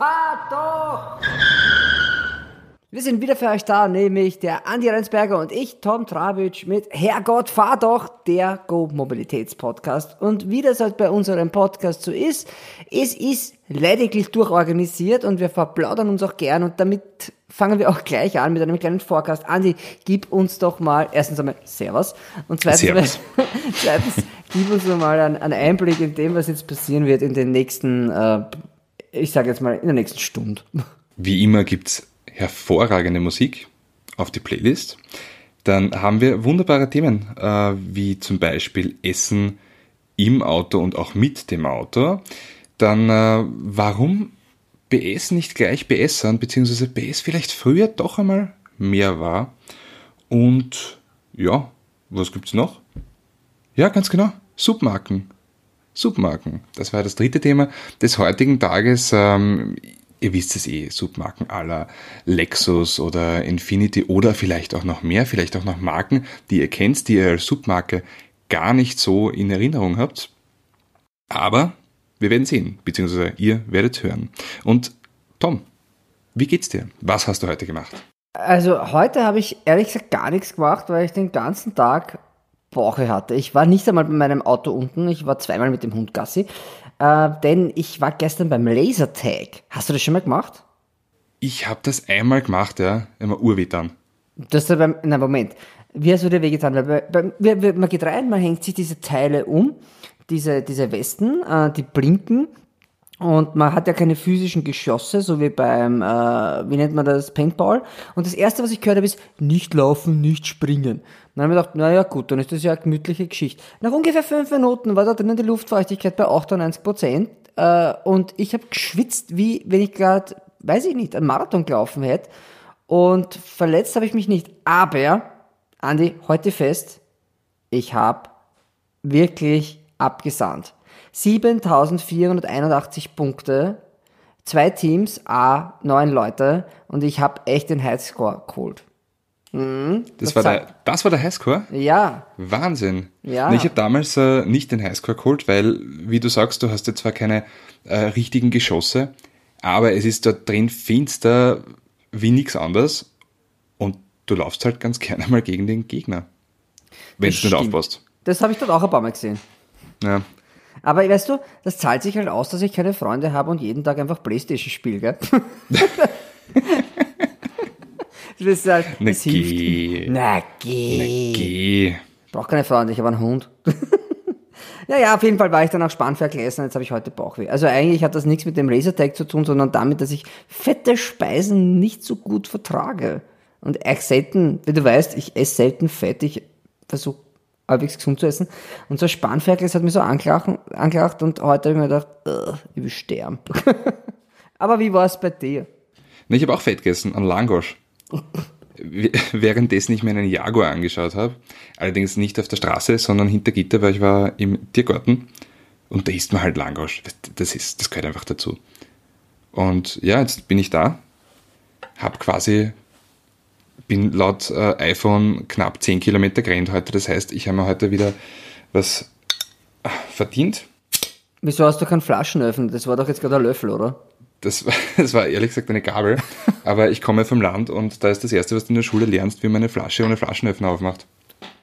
fahr doch! Wir sind wieder für euch da, nämlich der Andi Rensberger und ich, Tom Travitsch, mit Herrgott, fahr doch, der Go-Mobilitäts-Podcast. Und wie das halt bei unserem Podcast so ist, es ist lediglich durchorganisiert und wir verplaudern uns auch gern und damit fangen wir auch gleich an mit einem kleinen Forecast. Andi, gib uns doch mal, erstens einmal Servus und zweitens, Servus. zweitens gib uns mal einen, einen, Einblick in dem, was jetzt passieren wird in den nächsten, äh, ich sage jetzt mal, in der nächsten Stunde. Wie immer gibt's hervorragende Musik auf die Playlist. Dann haben wir wunderbare Themen, äh, wie zum Beispiel Essen im Auto und auch mit dem Auto. Dann, äh, warum BS nicht gleich BSern, beziehungsweise BS vielleicht früher doch einmal mehr war. Und ja, was gibt's noch? Ja, ganz genau, Submarken. Submarken. Das war das dritte Thema des heutigen Tages. Ähm, ihr wisst es eh, Submarken aller Lexus oder Infinity oder vielleicht auch noch mehr, vielleicht auch noch Marken, die ihr kennt, die ihr als Submarke gar nicht so in Erinnerung habt. Aber wir werden sehen, beziehungsweise ihr werdet hören. Und Tom, wie geht's dir? Was hast du heute gemacht? Also heute habe ich ehrlich gesagt gar nichts gemacht, weil ich den ganzen Tag Bauche hatte. Ich war nicht einmal bei meinem Auto unten, ich war zweimal mit dem Hund Gassi. Äh, denn ich war gestern beim Lasertag. Hast du das schon mal gemacht? Ich habe das einmal gemacht, ja. Immer dann. Das ist beim, na Moment. Wie hast du dir wehgetan? Weil bei, bei, man geht rein, man hängt sich diese Teile um, diese, diese Westen, äh, die blinken und man hat ja keine physischen Geschosse, so wie beim, äh, wie nennt man das, Paintball. Und das erste, was ich gehört habe, ist nicht laufen, nicht springen. dann habe ich gedacht, naja gut, dann ist das ja eine gemütliche Geschichte. Nach ungefähr fünf Minuten war da drinnen die Luftfeuchtigkeit bei 98 Prozent. Äh, und ich habe geschwitzt, wie wenn ich gerade, weiß ich nicht, einen Marathon gelaufen hätte. Und verletzt habe ich mich nicht. Aber, Andi, heute fest, ich habe wirklich abgesandt. 7481 Punkte, zwei Teams, A, neun Leute und ich habe echt den Highscore geholt. Mhm, das, das, war der, das war der Highscore? Ja. Wahnsinn. Ja. Ich habe damals äh, nicht den Highscore geholt, weil, wie du sagst, du hast jetzt zwar keine äh, richtigen Geschosse, aber es ist dort drin finster wie nichts anderes und du laufst halt ganz gerne mal gegen den Gegner, wenn du nicht aufpasst. Das habe ich dort auch ein paar Mal gesehen. Ja, aber weißt du, das zahlt sich halt aus, dass ich keine Freunde habe und jeden Tag einfach Playstation spiele, gell? das halt, Na das hilft. Na geh. Na geh. Ich brauche keine Freunde, ich habe einen Hund. ja, ja, auf jeden Fall war ich dann auch Spanferkel essen, jetzt habe ich heute Bauchweh. Also eigentlich hat das nichts mit dem Lasertag zu tun, sondern damit, dass ich fette Speisen nicht so gut vertrage. Und echt selten, wie du weißt, ich esse selten Fett, ich versuche halbwegs gesund zu essen. Und so ein Spanferkel, das hat mich so angelacht und heute habe ich mir gedacht, ich will sterben. Aber wie war es bei dir? Nee, ich habe auch Fett gegessen, an Langosch. Währenddessen ich mir einen Jaguar angeschaut habe, allerdings nicht auf der Straße, sondern hinter Gitter, weil ich war im Tiergarten und da isst man halt Langosch. Das, ist, das gehört einfach dazu. Und ja, jetzt bin ich da, habe quasi bin laut äh, iPhone knapp 10 Kilometer gerannt heute. Das heißt, ich habe mir heute wieder was äh, verdient. Wieso hast du keinen Flaschenöffnen? Das war doch jetzt gerade ein Löffel, oder? Das war, das war ehrlich gesagt eine Gabel. Aber ich komme vom Land und da ist das Erste, was du in der Schule lernst, wie man eine Flasche ohne Flaschenöffner aufmacht.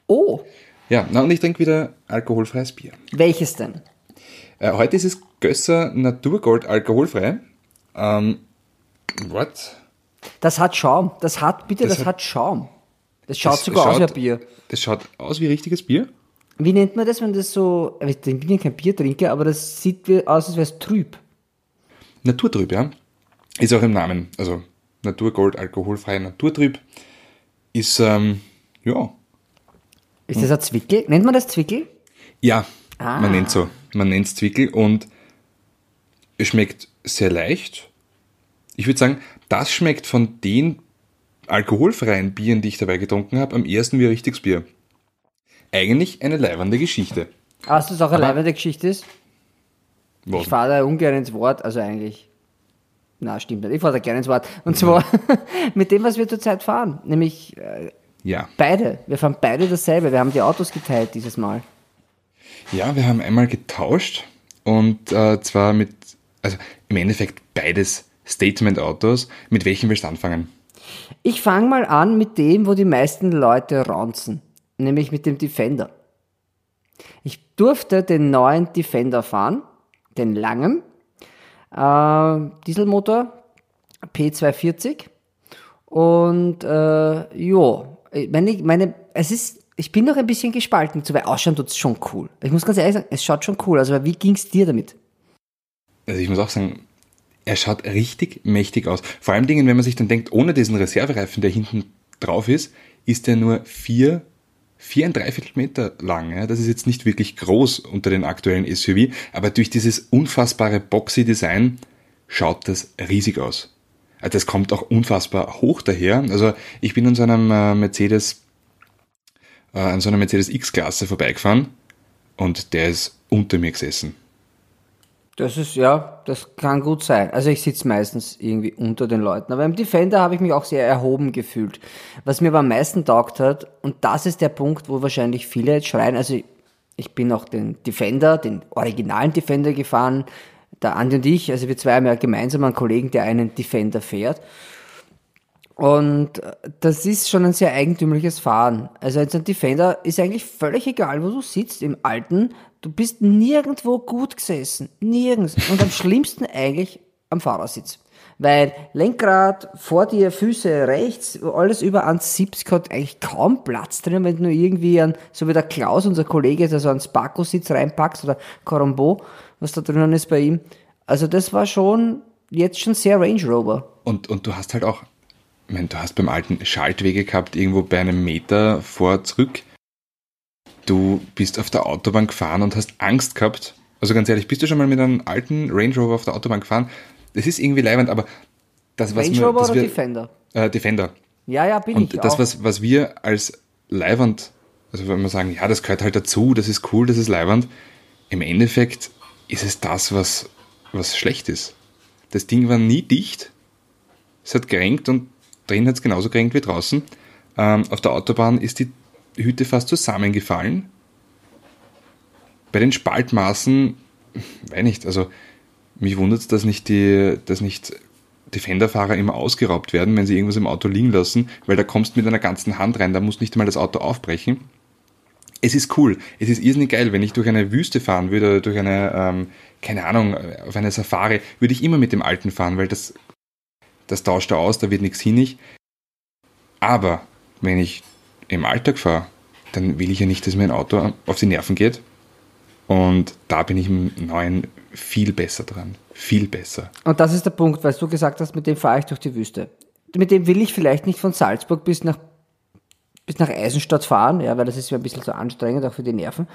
Oh! Ja, na, und ich trinke wieder alkoholfreies Bier. Welches denn? Äh, heute ist es Gösser Naturgold alkoholfrei. Ähm, what? Das hat Schaum. Das hat, bitte, das, das hat, hat, Schaum. Das schaut das sogar schaut, aus wie ein Bier. Das schaut aus wie richtiges Bier? Wie nennt man das, wenn das so, ich bin ja kein Biertrinker, aber das sieht aus, als wäre es trüb. Naturtrüb, ja. Ist auch im Namen. Also Naturgold, alkoholfrei, Naturtrüb. Ist, ähm, ja. Ist das ein Zwickel? Nennt man das Zwickel? Ja, ah. man nennt so. Man nennt es Zwickel und es schmeckt sehr leicht. Ich würde sagen, das schmeckt von den alkoholfreien Bieren, die ich dabei getrunken habe, am ersten wie ein richtiges Bier. Eigentlich eine leibende Geschichte. Hast du es auch eine leibende Geschichte ist? Was? Ich fahre da ungern ins Wort, also eigentlich. Na, stimmt nicht. Ich fahre da gerne ins Wort. Und zwar mit dem, was wir zurzeit fahren. Nämlich äh, ja. beide. Wir fahren beide dasselbe. Wir haben die Autos geteilt dieses Mal. Ja, wir haben einmal getauscht und äh, zwar mit, also im Endeffekt beides Statement-Autos. Mit welchem willst du anfangen? Ich fange mal an mit dem, wo die meisten Leute raunzen, nämlich mit dem Defender. Ich durfte den neuen Defender fahren, den langen, äh, Dieselmotor, P240 und äh, jo, meine, meine, es ist, ich bin noch ein bisschen gespalten, zu weil ausschauen tut es schon cool. Ich muss ganz ehrlich sagen, es schaut schon cool aus, aber wie ging es dir damit? Also ich muss auch sagen, er schaut richtig mächtig aus. Vor allem Dingen, wenn man sich dann denkt, ohne diesen Reservereifen, der hinten drauf ist, ist er nur vier, vier ein Dreiviertel Meter lang. Ja? Das ist jetzt nicht wirklich groß unter den aktuellen SUV, aber durch dieses unfassbare boxy Design schaut das riesig aus. Also das kommt auch unfassbar hoch daher. Also ich bin an so einem äh, Mercedes, äh, an so einer Mercedes X-Klasse vorbeigefahren und der ist unter mir gesessen. Das ist, ja, das kann gut sein. Also ich sitze meistens irgendwie unter den Leuten. Aber im Defender habe ich mich auch sehr erhoben gefühlt. Was mir aber am meisten taugt hat, und das ist der Punkt, wo wahrscheinlich viele jetzt schreien, also ich bin auch den Defender, den originalen Defender gefahren, der Andi und ich, also wir zwei haben ja gemeinsam einen Kollegen, der einen Defender fährt. Und das ist schon ein sehr eigentümliches Fahren. Also ein Defender ist eigentlich völlig egal, wo du sitzt. Im alten Du bist nirgendwo gut gesessen. Nirgends. Und am schlimmsten eigentlich am Fahrersitz. Weil Lenkrad, vor dir Füße rechts, alles über 1,70 hat eigentlich kaum Platz drin, wenn du nur irgendwie an, so wie der Klaus, unser Kollege, der so einen Sparko-Sitz reinpackst oder Corombo, was da drinnen ist bei ihm. Also das war schon, jetzt schon sehr Range Rover. Und, und du hast halt auch, ich meine, du hast beim alten Schaltwege gehabt, irgendwo bei einem Meter vor, zurück du bist auf der Autobahn gefahren und hast Angst gehabt. Also ganz ehrlich, bist du schon mal mit einem alten Range Rover auf der Autobahn gefahren? Das ist irgendwie leibend, aber das, was Range Rover oder wir, Defender? Äh, Defender. Ja, ja, bin und ich das, auch. was, was wir als leibend, also wenn wir sagen, ja, das gehört halt dazu, das ist cool, das ist leibend, im Endeffekt ist es das, was, was schlecht ist. Das Ding war nie dicht, es hat gerenkt und drin hat es genauso gerenkt wie draußen. Ähm, auf der Autobahn ist die Hütte fast zusammengefallen. Bei den Spaltmaßen, weiß nicht, also mich wundert es, dass nicht die, dass nicht Defender-Fahrer immer ausgeraubt werden, wenn sie irgendwas im Auto liegen lassen, weil da kommst du mit einer ganzen Hand rein, da musst nicht mal das Auto aufbrechen. Es ist cool, es ist irrsinnig geil, wenn ich durch eine Wüste fahren würde, durch eine, ähm, keine Ahnung, auf eine Safari, würde ich immer mit dem alten fahren, weil das, das tauscht er aus, da wird nichts hinig. Aber wenn ich im Alltag fahre, dann will ich ja nicht, dass mir ein Auto auf die Nerven geht. Und da bin ich im neuen viel besser dran. Viel besser. Und das ist der Punkt, weil du gesagt hast, mit dem fahre ich durch die Wüste. Mit dem will ich vielleicht nicht von Salzburg bis nach, bis nach Eisenstadt fahren, ja, weil das ist ja ein bisschen so anstrengend, auch für die Nerven.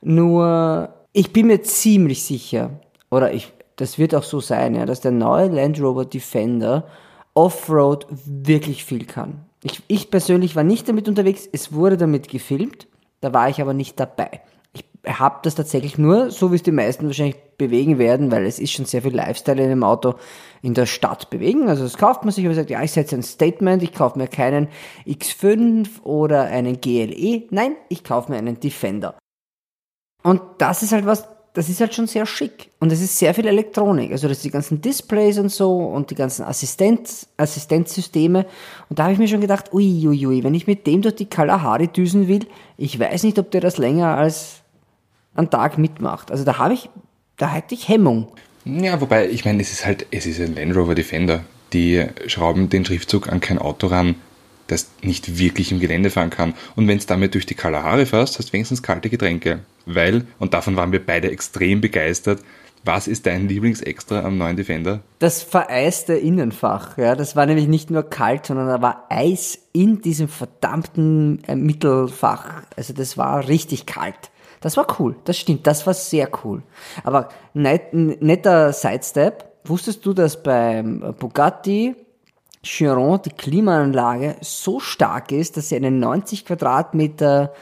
Nur, ich bin mir ziemlich sicher, oder ich, das wird auch so sein, ja, dass der neue Land Rover Defender Offroad wirklich viel kann. Ich, ich persönlich war nicht damit unterwegs, es wurde damit gefilmt, da war ich aber nicht dabei. Ich habe das tatsächlich nur, so wie es die meisten wahrscheinlich bewegen werden, weil es ist schon sehr viel Lifestyle in dem Auto in der Stadt bewegen. Also das kauft man sich, aber sagt, ja, ich setze ein Statement, ich kaufe mir keinen X5 oder einen GLE. Nein, ich kaufe mir einen Defender. Und das ist halt was, das ist halt schon sehr schick. Und es ist sehr viel Elektronik. Also das sind die ganzen Displays und so und die ganzen Assistent, Assistenzsysteme. Und da habe ich mir schon gedacht, uiuiui, ui, ui, wenn ich mit dem durch die Kalahari düsen will, ich weiß nicht, ob der das länger als einen Tag mitmacht. Also da habe ich, da hätte ich Hemmung. Ja, wobei, ich meine, es ist halt, es ist ein Land Rover Defender. Die schrauben den Schriftzug an kein Auto ran, das nicht wirklich im Gelände fahren kann. Und wenn es damit durch die Kalahari fährst, hast du wenigstens kalte Getränke weil, und davon waren wir beide extrem begeistert, was ist dein Lieblingsextra am neuen Defender? Das vereiste Innenfach. Ja, das war nämlich nicht nur kalt, sondern da war Eis in diesem verdammten äh, Mittelfach. Also das war richtig kalt. Das war cool. Das stimmt. Das war sehr cool. Aber net, netter Sidestep. Wusstest du, dass beim Bugatti Chiron die Klimaanlage so stark ist, dass sie eine 90 Quadratmeter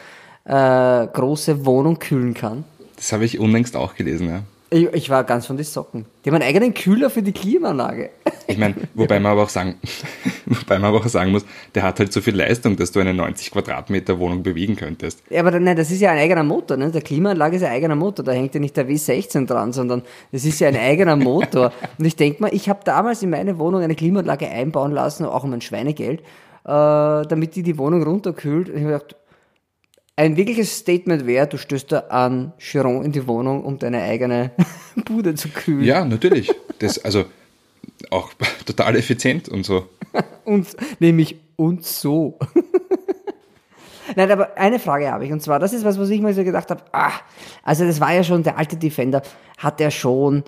äh, große Wohnung kühlen kann. Das habe ich unlängst auch gelesen, ja. Ich, ich, war ganz von den Socken. Die haben einen eigenen Kühler für die Klimaanlage. Ich meine, wobei man aber auch sagen, Wobei man aber auch sagen muss, der hat halt so viel Leistung, dass du eine 90 Quadratmeter Wohnung bewegen könntest. Ja, aber nein, das ist ja ein eigener Motor. Ne? Der Klimaanlage ist ein eigener Motor. Da hängt ja nicht der W16 dran, sondern das ist ja ein eigener Motor. Und ich denke mal, ich habe damals in meine Wohnung eine Klimaanlage einbauen lassen, auch um ein Schweinegeld, äh, damit die die Wohnung runterkühlt. Und ich habe gedacht, ein wirkliches Statement wäre, du stößt da an Chiron in die Wohnung, um deine eigene Bude zu kühlen. Ja, natürlich. Das, also auch total effizient und so. und nämlich und so. Nein, aber eine Frage habe ich, und zwar, das ist was, was ich mir so gedacht habe, ah, also das war ja schon, der alte Defender hat ja schon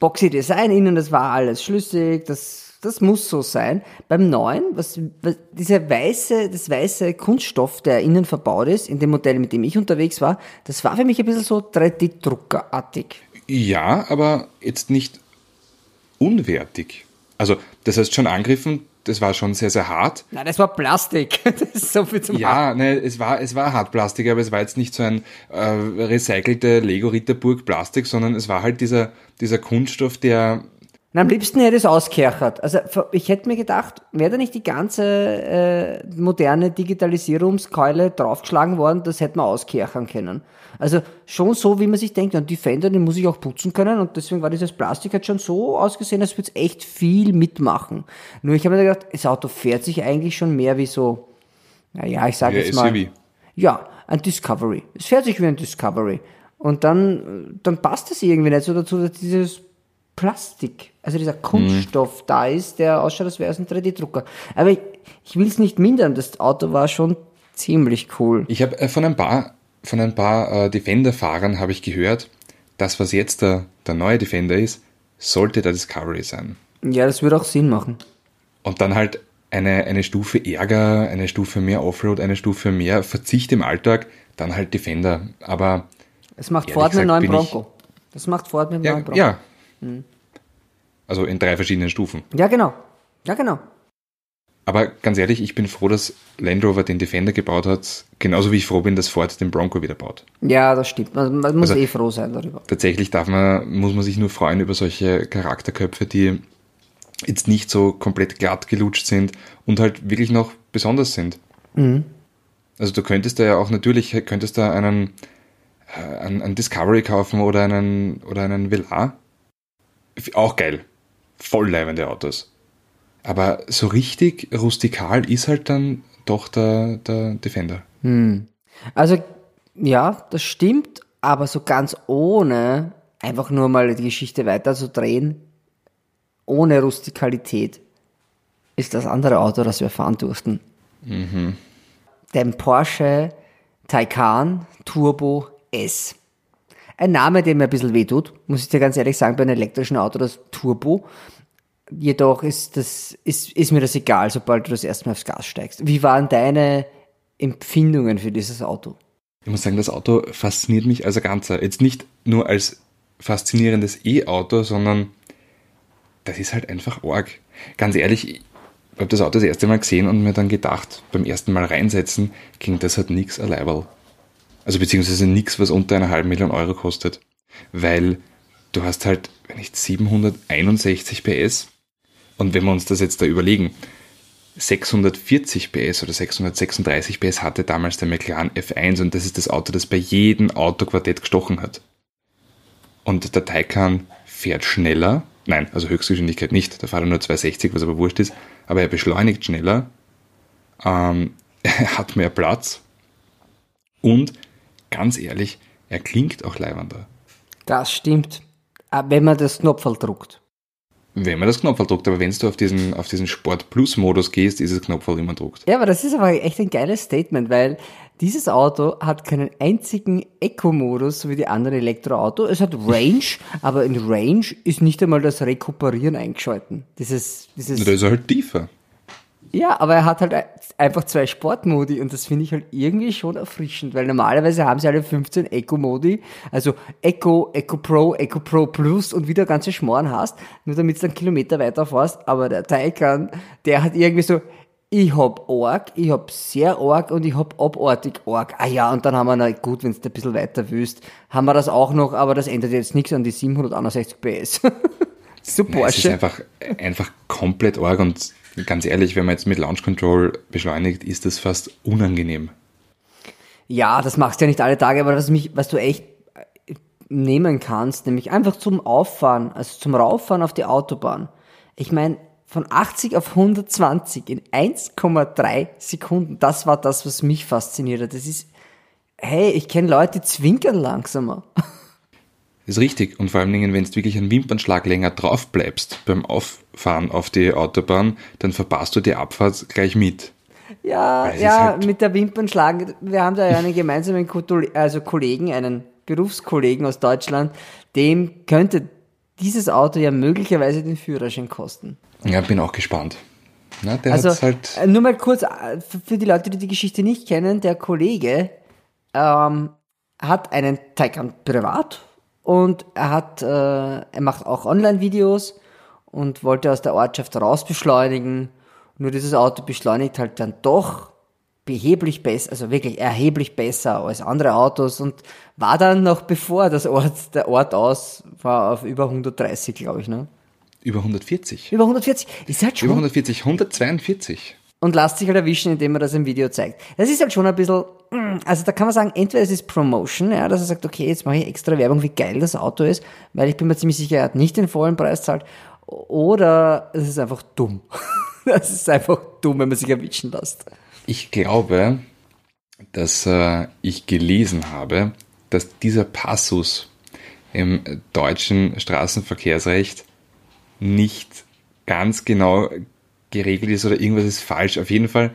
boxy Design innen, das war alles schlüssig, das, das muss so sein. Beim neuen, was, was dieser weiße, das weiße Kunststoff, der innen verbaut ist, in dem Modell, mit dem ich unterwegs war, das war für mich ein bisschen so 3D-Druckerartig. Ja, aber jetzt nicht unwertig. Also, das heißt schon angriffen, das war schon sehr, sehr hart. Nein, das war Plastik. Das ist so viel zum Ja, ne, es war, es war Hartplastik, aber es war jetzt nicht so ein äh, recycelte Lego Ritterburg Plastik, sondern es war halt dieser, dieser Kunststoff, der na, am liebsten hätte ich es auskerchert. Also ich hätte mir gedacht, wäre da nicht die ganze äh, moderne Digitalisierungskeule draufgeschlagen worden, das hätte man auskerchern können. Also schon so, wie man sich denkt, und die Fender, den muss ich auch putzen können und deswegen war dieses Plastik halt schon so ausgesehen, als würde es echt viel mitmachen. Nur ich habe mir gedacht, das Auto fährt sich eigentlich schon mehr wie so, naja, ich sage jetzt mal, SUV. ja, ein Discovery. Es fährt sich wie ein Discovery. Und dann, dann passt es irgendwie nicht so dazu, dass dieses Plastik, also dieser Kunststoff mhm. da ist, der ausschaut, als wäre es ein 3D-Drucker. Aber ich, ich will es nicht mindern, das Auto war schon ziemlich cool. Ich habe äh, von ein paar, von ein paar äh, Defender-Fahrern habe ich gehört, das, was jetzt der, der neue Defender ist, sollte der Discovery sein. Ja, das würde auch Sinn machen. Und dann halt eine, eine Stufe Ärger, eine Stufe mehr Offroad, eine Stufe mehr Verzicht im Alltag, dann halt Defender. Aber es macht Ford mit neuen Bronco. Das macht Ford mit ja, neuen Bronco. Ja, Mhm. Also in drei verschiedenen Stufen. Ja, genau. Ja, genau. Aber ganz ehrlich, ich bin froh, dass Land Rover den Defender gebaut hat, genauso wie ich froh bin, dass Ford den Bronco wieder baut. Ja, das stimmt. Man, man muss also, eh froh sein darüber. Tatsächlich darf man, muss man sich nur freuen über solche Charakterköpfe, die jetzt nicht so komplett glatt gelutscht sind und halt wirklich noch besonders sind. Mhm. Also du könntest da ja auch natürlich, könntest da einen, äh, einen, einen Discovery kaufen oder einen, oder einen Velar auch geil. Voll leibende Autos. Aber so richtig rustikal ist halt dann doch der, der Defender. Hm. Also, ja, das stimmt, aber so ganz ohne einfach nur mal die Geschichte weiterzudrehen, ohne Rustikalität, ist das andere Auto, das wir fahren durften. Mhm. Den Porsche Taycan Turbo S. Ein Name, der mir ein bisschen wehtut, muss ich dir ganz ehrlich sagen, bei einem elektrischen Auto, das Turbo. Jedoch ist, das, ist, ist mir das egal, sobald du das erste Mal aufs Gas steigst. Wie waren deine Empfindungen für dieses Auto? Ich muss sagen, das Auto fasziniert mich als Ganzer. Jetzt nicht nur als faszinierendes E-Auto, sondern das ist halt einfach arg. Ganz ehrlich, ich habe das Auto das erste Mal gesehen und mir dann gedacht, beim ersten Mal reinsetzen, ging das halt nichts allein. Also beziehungsweise nichts, was unter einer halben Million Euro kostet. Weil du hast halt, wenn nicht 761 PS. Und wenn wir uns das jetzt da überlegen, 640 PS oder 636 PS hatte damals der McLaren F1 und das ist das Auto, das bei jedem Autoquartett gestochen hat. Und der Taycan fährt schneller, nein, also Höchstgeschwindigkeit nicht, da fährt er nur 260, was aber wurscht ist, aber er beschleunigt schneller, ähm, er hat mehr Platz. Und ganz ehrlich, er klingt auch leibender. Das stimmt. Wenn man das Knopfel druckt. Wenn man das Knopfel druckt, aber wenn du auf diesen, auf diesen Sport Plus Modus gehst, ist das Knopfel immer druckt. Ja, aber das ist aber echt ein geiles Statement, weil dieses Auto hat keinen einzigen Eco-Modus, so wie die anderen Elektroautos. Es hat Range, aber in Range ist nicht einmal das Rekuperieren eingeschalten. Dieses, dieses. Da ist er halt tiefer. Ja, aber er hat halt einfach zwei Sportmodi und das finde ich halt irgendwie schon erfrischend, weil normalerweise haben sie alle 15 Eco-Modi, also Eco, Eco Pro, Eco Pro Plus und wieder ganze Schmoren hast, nur damit du dann Kilometer weiter fährst, aber der Taycan, der hat irgendwie so, ich hab Org, ich hab sehr Org und ich hab abartig Org. Ah ja, und dann haben wir, na gut, wenn du ein bisschen weiter willst, haben wir das auch noch, aber das ändert jetzt nichts an die 761 PS. so Porsche. es ist einfach, einfach komplett Org und Ganz ehrlich, wenn man jetzt mit Launch Control beschleunigt, ist das fast unangenehm. Ja, das machst du ja nicht alle Tage, aber was, mich, was du echt äh, nehmen kannst, nämlich einfach zum Auffahren, also zum Rauffahren auf die Autobahn. Ich meine, von 80 auf 120 in 1,3 Sekunden, das war das, was mich fasziniert hat. Das ist, hey, ich kenne Leute, die zwinkern langsamer. Ist richtig. Und vor allen Dingen, wenn du wirklich einen Wimpernschlag länger drauf bleibst beim Auffahren auf die Autobahn, dann verpasst du die Abfahrt gleich mit. Ja, ja, halt mit der Wimpernschlag. Wir haben da ja einen gemeinsamen also Kollegen, einen Berufskollegen aus Deutschland, dem könnte dieses Auto ja möglicherweise den Führerschein kosten. Ja, bin auch gespannt. Na, also, halt äh, nur mal kurz, äh, für die Leute, die die Geschichte nicht kennen, der Kollege ähm, hat einen Taycan privat und er hat, äh, er macht auch Online-Videos und wollte aus der Ortschaft raus beschleunigen. Nur dieses Auto beschleunigt halt dann doch beheblich besser, also wirklich erheblich besser als andere Autos und war dann noch bevor das Ort, der Ort aus war auf über 130, glaube ich, ne? Über 140. Über 140. Ist halt schon. Über 140, 142. Und lasst sich halt erwischen, indem man das im Video zeigt. Das ist halt schon ein bisschen, also da kann man sagen, entweder es ist Promotion, ja, dass er sagt, okay, jetzt mache ich extra Werbung, wie geil das Auto ist, weil ich bin mir ziemlich sicher, er hat nicht den vollen Preis zahlt, oder es ist einfach dumm. Das ist einfach dumm, wenn man sich erwischen lässt. Ich glaube, dass äh, ich gelesen habe, dass dieser Passus im deutschen Straßenverkehrsrecht nicht ganz genau geregelt ist oder irgendwas ist falsch. Auf jeden Fall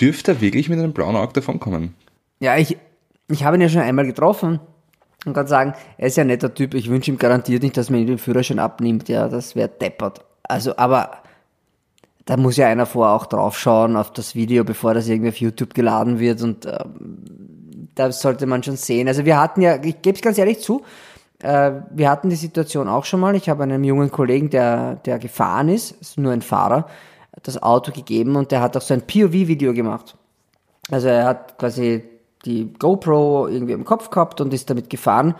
dürfte er wirklich mit einem blauen Auge davonkommen. Ja, ich, ich habe ihn ja schon einmal getroffen und kann sagen, er ist ja ein netter Typ. Ich wünsche ihm garantiert nicht, dass man ihm den Führerschein abnimmt. Ja, das wäre deppert. Also, aber da muss ja einer vorher auch draufschauen auf das Video, bevor das irgendwie auf YouTube geladen wird und ähm, da sollte man schon sehen. Also wir hatten ja, ich gebe es ganz ehrlich zu, äh, wir hatten die Situation auch schon mal. Ich habe einem jungen Kollegen, der, der gefahren ist, ist nur ein Fahrer, das Auto gegeben und der hat auch so ein POV-Video gemacht. Also er hat quasi die GoPro irgendwie im Kopf gehabt und ist damit gefahren.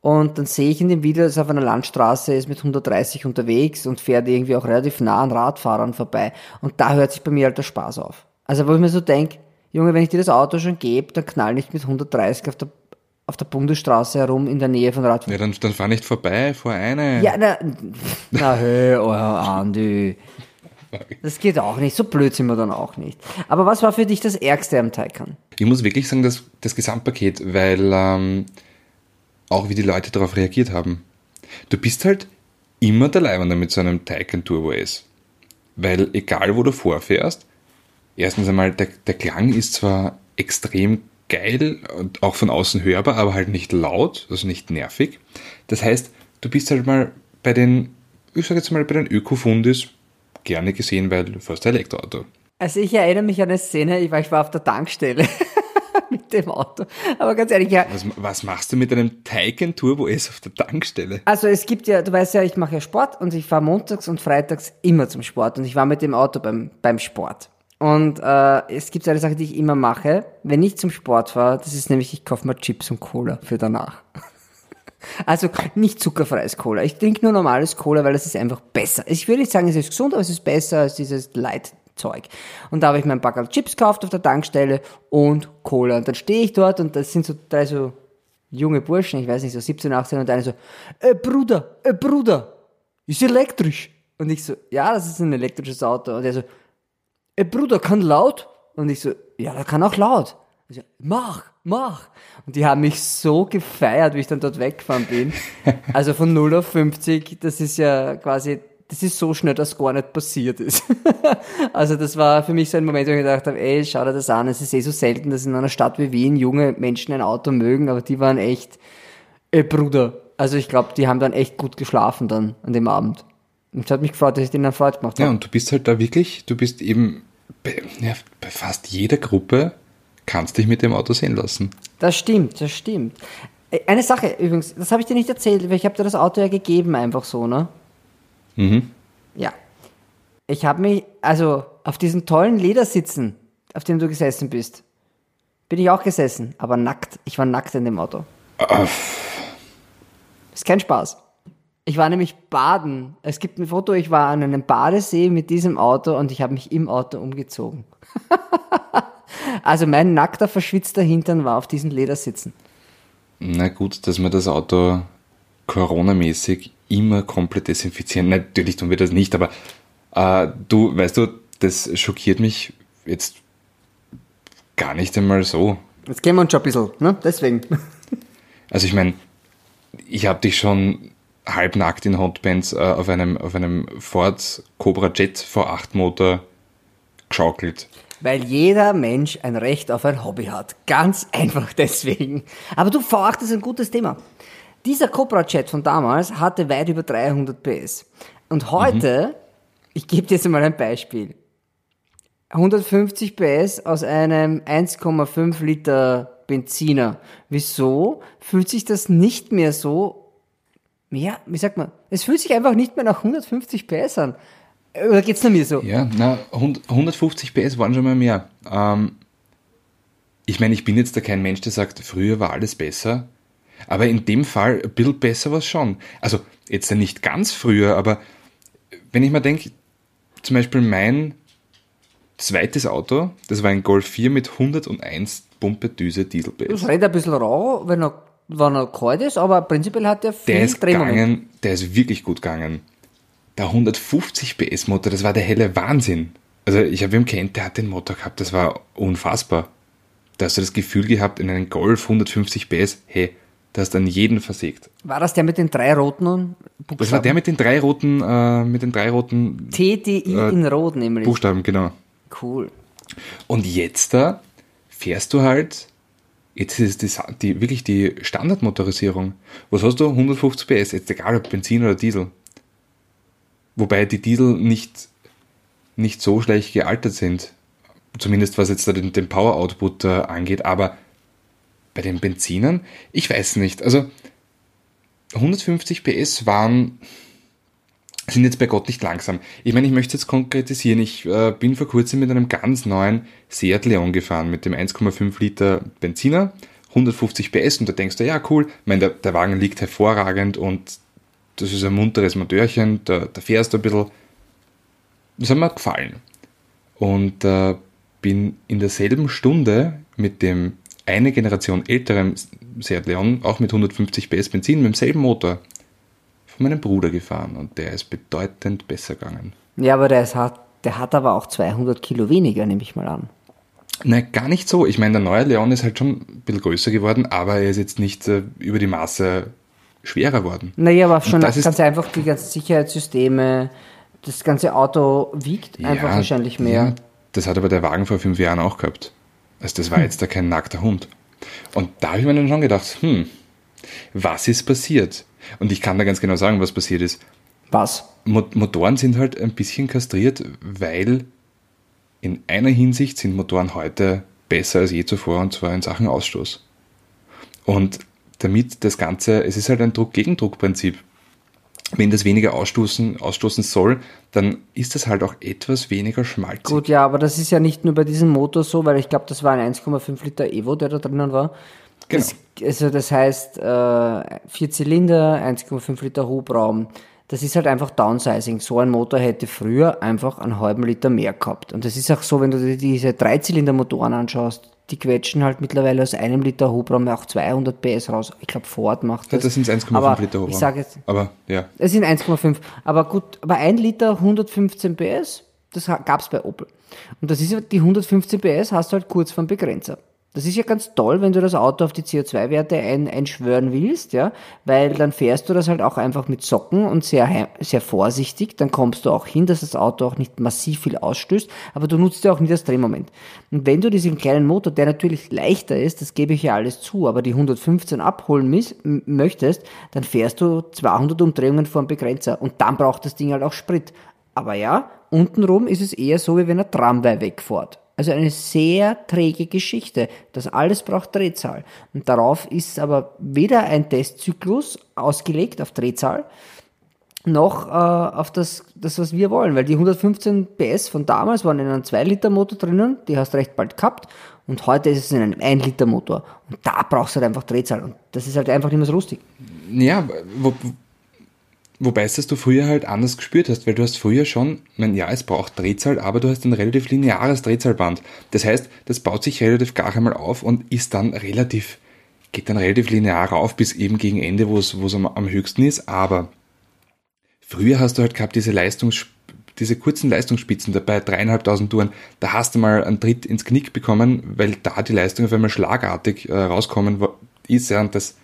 Und dann sehe ich in dem Video, dass er auf einer Landstraße ist mit 130 unterwegs und fährt irgendwie auch relativ nah an Radfahrern vorbei. Und da hört sich bei mir halt der Spaß auf. Also wo ich mir so denke, Junge, wenn ich dir das Auto schon gebe, dann knall nicht mit 130 auf der auf der Bundesstraße herum in der Nähe von Radfahren. Ja, dann, dann fahr nicht vorbei, vor eine. Ja, na, na hö, oh, Andi. Das geht auch nicht, so blöd sind wir dann auch nicht. Aber was war für dich das Ärgste am Taycan? Ich muss wirklich sagen, das, das Gesamtpaket, weil ähm, auch wie die Leute darauf reagiert haben. Du bist halt immer der Leibende mit so einem Taycan Turbo S. Weil egal wo du vorfährst, erstens einmal, der, der Klang ist zwar extrem geil und auch von außen hörbar, aber halt nicht laut, also nicht nervig. Das heißt, du bist halt mal bei den, ich sag jetzt mal, bei den Öko-Fundis gerne gesehen, weil du fährst ein Elektroauto. Also ich erinnere mich an eine Szene, ich war, ich war auf der Tankstelle mit dem Auto. Aber ganz ehrlich, ja. Was, was machst du mit einem Taycan Turbo S auf der Tankstelle? Also es gibt ja, du weißt ja, ich mache ja Sport und ich fahre montags und freitags immer zum Sport und ich war mit dem Auto beim, beim Sport. Und äh, es gibt eine Sache, die ich immer mache, wenn ich zum Sport fahre, das ist nämlich, ich kaufe mal Chips und Cola für danach. Also nicht zuckerfreies Cola. Ich trinke nur normales Cola, weil das ist einfach besser. Ich würde nicht sagen, es ist gesund, aber es ist besser als dieses Light-Zeug. Und da habe ich mir ein paar Chips gekauft auf der Tankstelle und Cola. Und dann stehe ich dort und das sind so drei so junge Burschen, ich weiß nicht, so 17, 18 und einer so, äh Bruder, äh Bruder, ist elektrisch. Und ich so, ja, das ist ein elektrisches Auto. Und er so, ey Bruder, kann laut? Und ich so, ja, der kann auch laut. So, mach, mach. Und die haben mich so gefeiert, wie ich dann dort weggefahren bin. Also von 0 auf 50, das ist ja quasi, das ist so schnell, dass gar nicht passiert ist. Also das war für mich so ein Moment, wo ich gedacht habe, ey, schau dir das an, es ist eh so selten, dass in einer Stadt wie Wien junge Menschen ein Auto mögen, aber die waren echt, ey Bruder. Also ich glaube, die haben dann echt gut geschlafen dann an dem Abend. Und es hat mich gefreut, dass ich den dann Freude gemacht habe. Ja, und du bist halt da wirklich, du bist eben bei, ja, bei fast jeder Gruppe kannst dich mit dem Auto sehen lassen. Das stimmt, das stimmt. Äh, eine Sache übrigens, das habe ich dir nicht erzählt, weil ich habe dir das Auto ja gegeben, einfach so, ne? Mhm. Ja. Ich habe mich, also auf diesen tollen Ledersitzen, auf dem du gesessen bist, bin ich auch gesessen, aber nackt. Ich war nackt in dem Auto. Ist kein Spaß. Ich war nämlich baden. Es gibt ein Foto, ich war an einem Badesee mit diesem Auto und ich habe mich im Auto umgezogen. also mein nackter, verschwitzter Hintern war auf diesen Ledersitzen. Na gut, dass wir das Auto coronamäßig immer komplett desinfizieren. Natürlich tun wir das nicht, aber äh, du, weißt du, das schockiert mich jetzt gar nicht einmal so. Jetzt kennen wir uns schon ein bisschen, ne? Deswegen. Also ich meine, ich habe dich schon halbnackt in Hotpants äh, auf, einem, auf einem Ford Cobra Jet V8 Motor geschaukelt. Weil jeder Mensch ein Recht auf ein Hobby hat. Ganz einfach deswegen. Aber du, V8 ist ein gutes Thema. Dieser Cobra Jet von damals hatte weit über 300 PS. Und heute, mhm. ich gebe dir jetzt mal ein Beispiel. 150 PS aus einem 1,5 Liter Benziner. Wieso fühlt sich das nicht mehr so, ja, wie sagt man, es fühlt sich einfach nicht mehr nach 150 PS an. Oder geht's nur mir so? Ja, na, 150 PS waren schon mal mehr. Ähm, ich meine, ich bin jetzt da kein Mensch, der sagt, früher war alles besser. Aber in dem Fall ein bisschen besser war es schon. Also, jetzt nicht ganz früher, aber wenn ich mal denke, zum Beispiel mein zweites Auto, das war ein Golf 4 mit 101 Pumpedüse Diesel-PS. Das redet ein bisschen rau, wenn er, wenn er kalt ist, aber prinzipiell hat der viel der ist gegangen, Der ist wirklich gut gegangen. Der 150 PS Motor, das war der helle Wahnsinn. Also ich habe ihn kennt, der hat den Motor gehabt, das war unfassbar. Da hast du das Gefühl gehabt, in einem Golf 150 PS, hey, da hast du an jeden versägt. War das der mit den drei roten Buchstaben? Das war der mit den drei roten, äh, mit den drei roten. TDI äh, in Rot nämlich. Buchstaben, genau. Cool. Und jetzt da fährst du halt, jetzt ist die, die, wirklich die Standardmotorisierung. Was hast du? 150 PS, jetzt egal ob Benzin oder Diesel. Wobei die Diesel nicht, nicht so schlecht gealtert sind. Zumindest was jetzt den, den Power Output äh, angeht. Aber bei den Benzinern, ich weiß nicht. Also 150 PS waren sind jetzt bei Gott nicht langsam. Ich meine, ich möchte jetzt konkretisieren. Ich äh, bin vor kurzem mit einem ganz neuen Seat Leon gefahren, mit dem 1,5 Liter Benziner, 150 PS und da denkst du, ja cool, ich meine, der, der Wagen liegt hervorragend und das ist ein munteres Motörchen, da, da fährst du ein bisschen. Das hat mir gefallen. Und äh, bin in derselben Stunde mit dem eine Generation älteren Seat Leon, auch mit 150 PS Benzin, mit demselben Motor, von meinem Bruder gefahren und der ist bedeutend besser gegangen. Ja, aber der, ist, der hat aber auch 200 Kilo weniger, nehme ich mal an. Nein, gar nicht so. Ich meine, der neue Leon ist halt schon ein bisschen größer geworden, aber er ist jetzt nicht äh, über die Maße schwerer worden. Naja, aber schon ganz einfach die ganzen Sicherheitssysteme, das ganze Auto wiegt ja, einfach wahrscheinlich mehr. Ja, das hat aber der Wagen vor fünf Jahren auch gehabt. Also das war hm. jetzt da kein nackter Hund. Und da habe ich mir dann schon gedacht, hm, was ist passiert? Und ich kann da ganz genau sagen, was passiert ist. Was? Motoren sind halt ein bisschen kastriert, weil in einer Hinsicht sind Motoren heute besser als je zuvor, und zwar in Sachen Ausstoß. Und damit das Ganze, es ist halt ein Druck-Gegendruck-Prinzip. Wenn das weniger ausstoßen, ausstoßen soll, dann ist das halt auch etwas weniger schmalzig. Gut, ja, aber das ist ja nicht nur bei diesem Motor so, weil ich glaube, das war ein 1,5 Liter Evo, der da drinnen war. Genau. Das, also das heißt, äh, vier Zylinder, 1,5 Liter Hubraum. Das ist halt einfach Downsizing. So ein Motor hätte früher einfach einen halben Liter mehr gehabt. Und das ist auch so, wenn du dir diese Dreizylinder-Motoren anschaust, die quetschen halt mittlerweile aus einem Liter Hubraum auch 200 PS raus. Ich glaube, Ford macht das. Ja, das sind 1,5 Liter Hubraum. Ich sage jetzt. Aber, ja. Es sind 1,5. Aber gut, aber ein Liter 115 PS, das gab es bei Opel. Und das ist die 115 PS hast du halt kurz vom Begrenzer. Das ist ja ganz toll, wenn du das Auto auf die CO2-Werte ein, einschwören willst, ja, weil dann fährst du das halt auch einfach mit Socken und sehr, sehr vorsichtig, dann kommst du auch hin, dass das Auto auch nicht massiv viel ausstößt, aber du nutzt ja auch nie das Drehmoment. Und wenn du diesen kleinen Motor, der natürlich leichter ist, das gebe ich ja alles zu, aber die 115 abholen miss, möchtest, dann fährst du 200 Umdrehungen vor dem Begrenzer und dann braucht das Ding halt auch Sprit. Aber ja, untenrum ist es eher so, wie wenn ein Tramway wegfährt. Also eine sehr träge Geschichte. Das alles braucht Drehzahl. Und darauf ist aber weder ein Testzyklus ausgelegt auf Drehzahl, noch äh, auf das, das, was wir wollen. Weil die 115 PS von damals waren in einem 2-Liter-Motor drinnen, die hast recht bald gehabt. Und heute ist es in einem 1-Liter-Motor. Und da brauchst du halt einfach Drehzahl. Und das ist halt einfach nicht mehr so lustig. Ja, wo, Wobei es das du früher halt anders gespürt hast, weil du hast früher schon, mein, ja, es braucht Drehzahl, aber du hast ein relativ lineares Drehzahlband. Das heißt, das baut sich relativ gar einmal auf und ist dann relativ, geht dann relativ linear rauf bis eben gegen Ende, wo es, wo es am, am höchsten ist. Aber früher hast du halt gehabt diese Leistungs, diese kurzen Leistungsspitzen dabei, dreieinhalbtausend Touren, da hast du mal einen Tritt ins Knick bekommen, weil da die Leistung auf einmal schlagartig äh, rauskommen ist, ja, und das,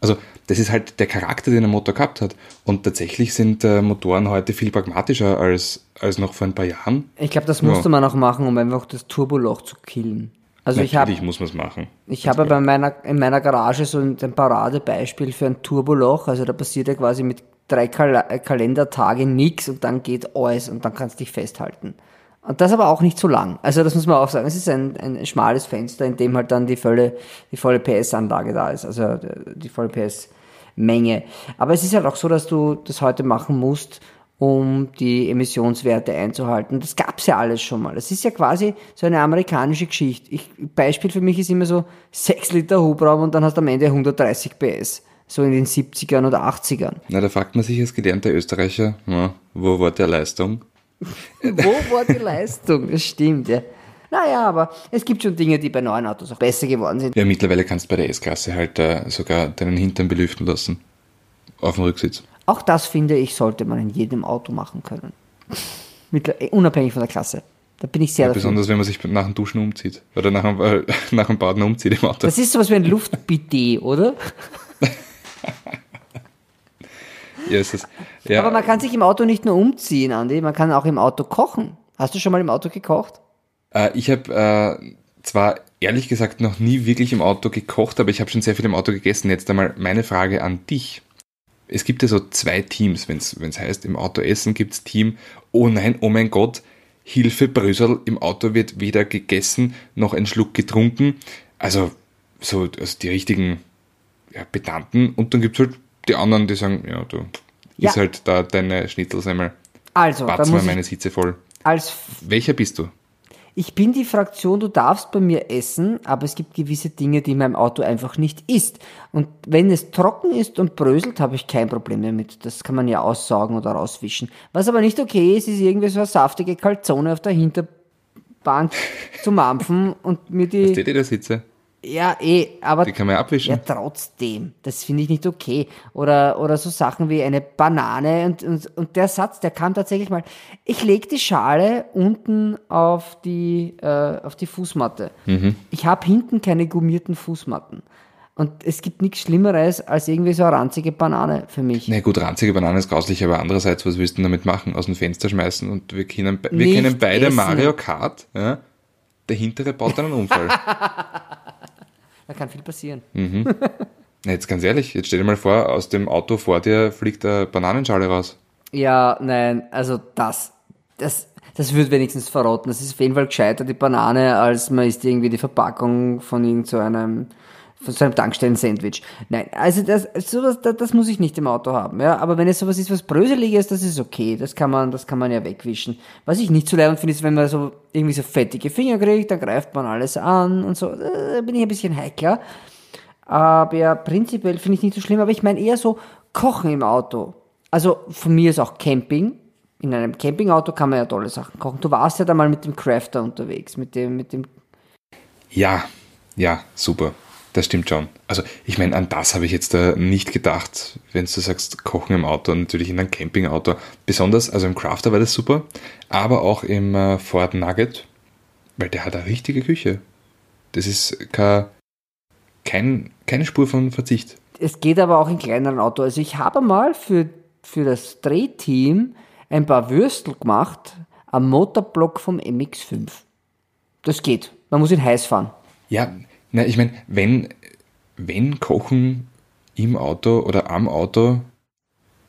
also das ist halt der Charakter, den ein Motor gehabt hat. Und tatsächlich sind äh, Motoren heute viel pragmatischer als, als noch vor ein paar Jahren. Ich glaube, das musste ja. man auch machen, um einfach das Turboloch zu killen. Also Natürlich ich hab, muss man es machen. Ich habe bei meiner, in meiner Garage so ein, ein Paradebeispiel für ein Turboloch. Also da passiert ja quasi mit drei Kal Kalendertage nichts und dann geht alles und dann kannst du dich festhalten. Und das aber auch nicht so lang. Also das muss man auch sagen. Es ist ein, ein schmales Fenster, in dem halt dann die volle, die volle PS-Anlage da ist. Also die volle PS-Menge. Aber es ist halt auch so, dass du das heute machen musst, um die Emissionswerte einzuhalten. Das gab's ja alles schon mal. Das ist ja quasi so eine amerikanische Geschichte. Ich, Beispiel für mich ist immer so 6 Liter Hubraum und dann hast du am Ende 130 PS. So in den 70ern oder 80ern. Na, da fragt man sich als gelernter Österreicher, ja, wo war der Leistung? Wo war die Leistung? Das stimmt, ja. Naja, aber es gibt schon Dinge, die bei neuen Autos auch besser geworden sind. Ja, mittlerweile kannst du bei der S-Klasse halt äh, sogar deinen Hintern belüften lassen. Auf dem Rücksitz. Auch das finde ich, sollte man in jedem Auto machen können. Mittler unabhängig von der Klasse. Da bin ich sehr ja, Besonders wenn man sich nach dem Duschen umzieht. Oder nach dem, äh, nach dem Baden umzieht im Auto. Das ist sowas wie ein Luftbidet, oder? Ja, es. Ja. Aber man kann sich im Auto nicht nur umziehen, Andi, man kann auch im Auto kochen. Hast du schon mal im Auto gekocht? Äh, ich habe äh, zwar ehrlich gesagt noch nie wirklich im Auto gekocht, aber ich habe schon sehr viel im Auto gegessen. Jetzt einmal meine Frage an dich. Es gibt ja so zwei Teams, wenn es heißt, im Auto essen gibt es Team, oh nein, oh mein Gott, Hilfe, Brösel, im Auto wird weder gegessen noch ein Schluck getrunken. Also so also die richtigen ja, Pedanten und dann gibt es halt die anderen, die sagen, ja, du ja. ist halt da deine Schnitzelsemmel. Also, da mal meine Sitze voll. Als Welcher bist du? Ich bin die Fraktion, du darfst bei mir essen, aber es gibt gewisse Dinge, die in meinem Auto einfach nicht isst. Und wenn es trocken ist und bröselt, habe ich kein Problem damit. Das kann man ja aussaugen oder rauswischen. Was aber nicht okay ist, ist irgendwie so eine saftige Kalzone auf der Hinterbank zu mampfen und mir die. Was steht da Sitze? Ja, eh, aber. Die kann man ja abwischen. Ja, trotzdem. Das finde ich nicht okay. Oder, oder so Sachen wie eine Banane und, und, und der Satz, der kam tatsächlich mal. Ich lege die Schale unten auf die, äh, auf die Fußmatte. Mhm. Ich habe hinten keine gummierten Fußmatten. Und es gibt nichts Schlimmeres als irgendwie so eine ranzige Banane für mich. Na nee, gut, ranzige Banane ist grauslich, aber andererseits, was willst du damit machen? Aus dem Fenster schmeißen und wir kennen, wir kennen beide essen. Mario Kart, ja? Der hintere baut einen Unfall. Da kann viel passieren. Mhm. Jetzt ganz ehrlich, jetzt stell dir mal vor, aus dem Auto vor dir fliegt eine Bananenschale raus. Ja, nein, also das, das, das wird wenigstens verrotten. Das ist auf jeden Fall gescheiter, die Banane, als man ist irgendwie die Verpackung von irgend so einem von so einem Tankstellen-Sandwich. Nein, also das, sowas, das, das muss ich nicht im Auto haben. Ja, aber wenn es sowas ist, was bröseliges, das ist okay. Das kann man, das kann man ja wegwischen. Was ich nicht so leid finde, ist, wenn man so irgendwie so fettige Finger kriegt, dann greift man alles an und so. Da bin ich ein bisschen heikler. Aber ja, prinzipiell finde ich nicht so schlimm. Aber ich meine eher so Kochen im Auto. Also von mir ist auch Camping. In einem Campingauto kann man ja tolle Sachen kochen. Du warst ja da mal mit dem Crafter unterwegs, mit dem, mit dem. Ja, ja, super. Das stimmt schon. Also ich meine, an das habe ich jetzt äh, nicht gedacht, wenn du sagst, Kochen im Auto, natürlich in einem Campingauto. Besonders, also im Crafter war das super, aber auch im äh, Ford Nugget, weil der hat eine richtige Küche. Das ist kein, kein, keine Spur von Verzicht. Es geht aber auch in kleineren Autos. Also ich habe mal für, für das Drehteam ein paar Würstel gemacht am Motorblock vom MX5. Das geht. Man muss ihn heiß fahren. Ja, na, ich meine, wenn, wenn Kochen im Auto oder am Auto,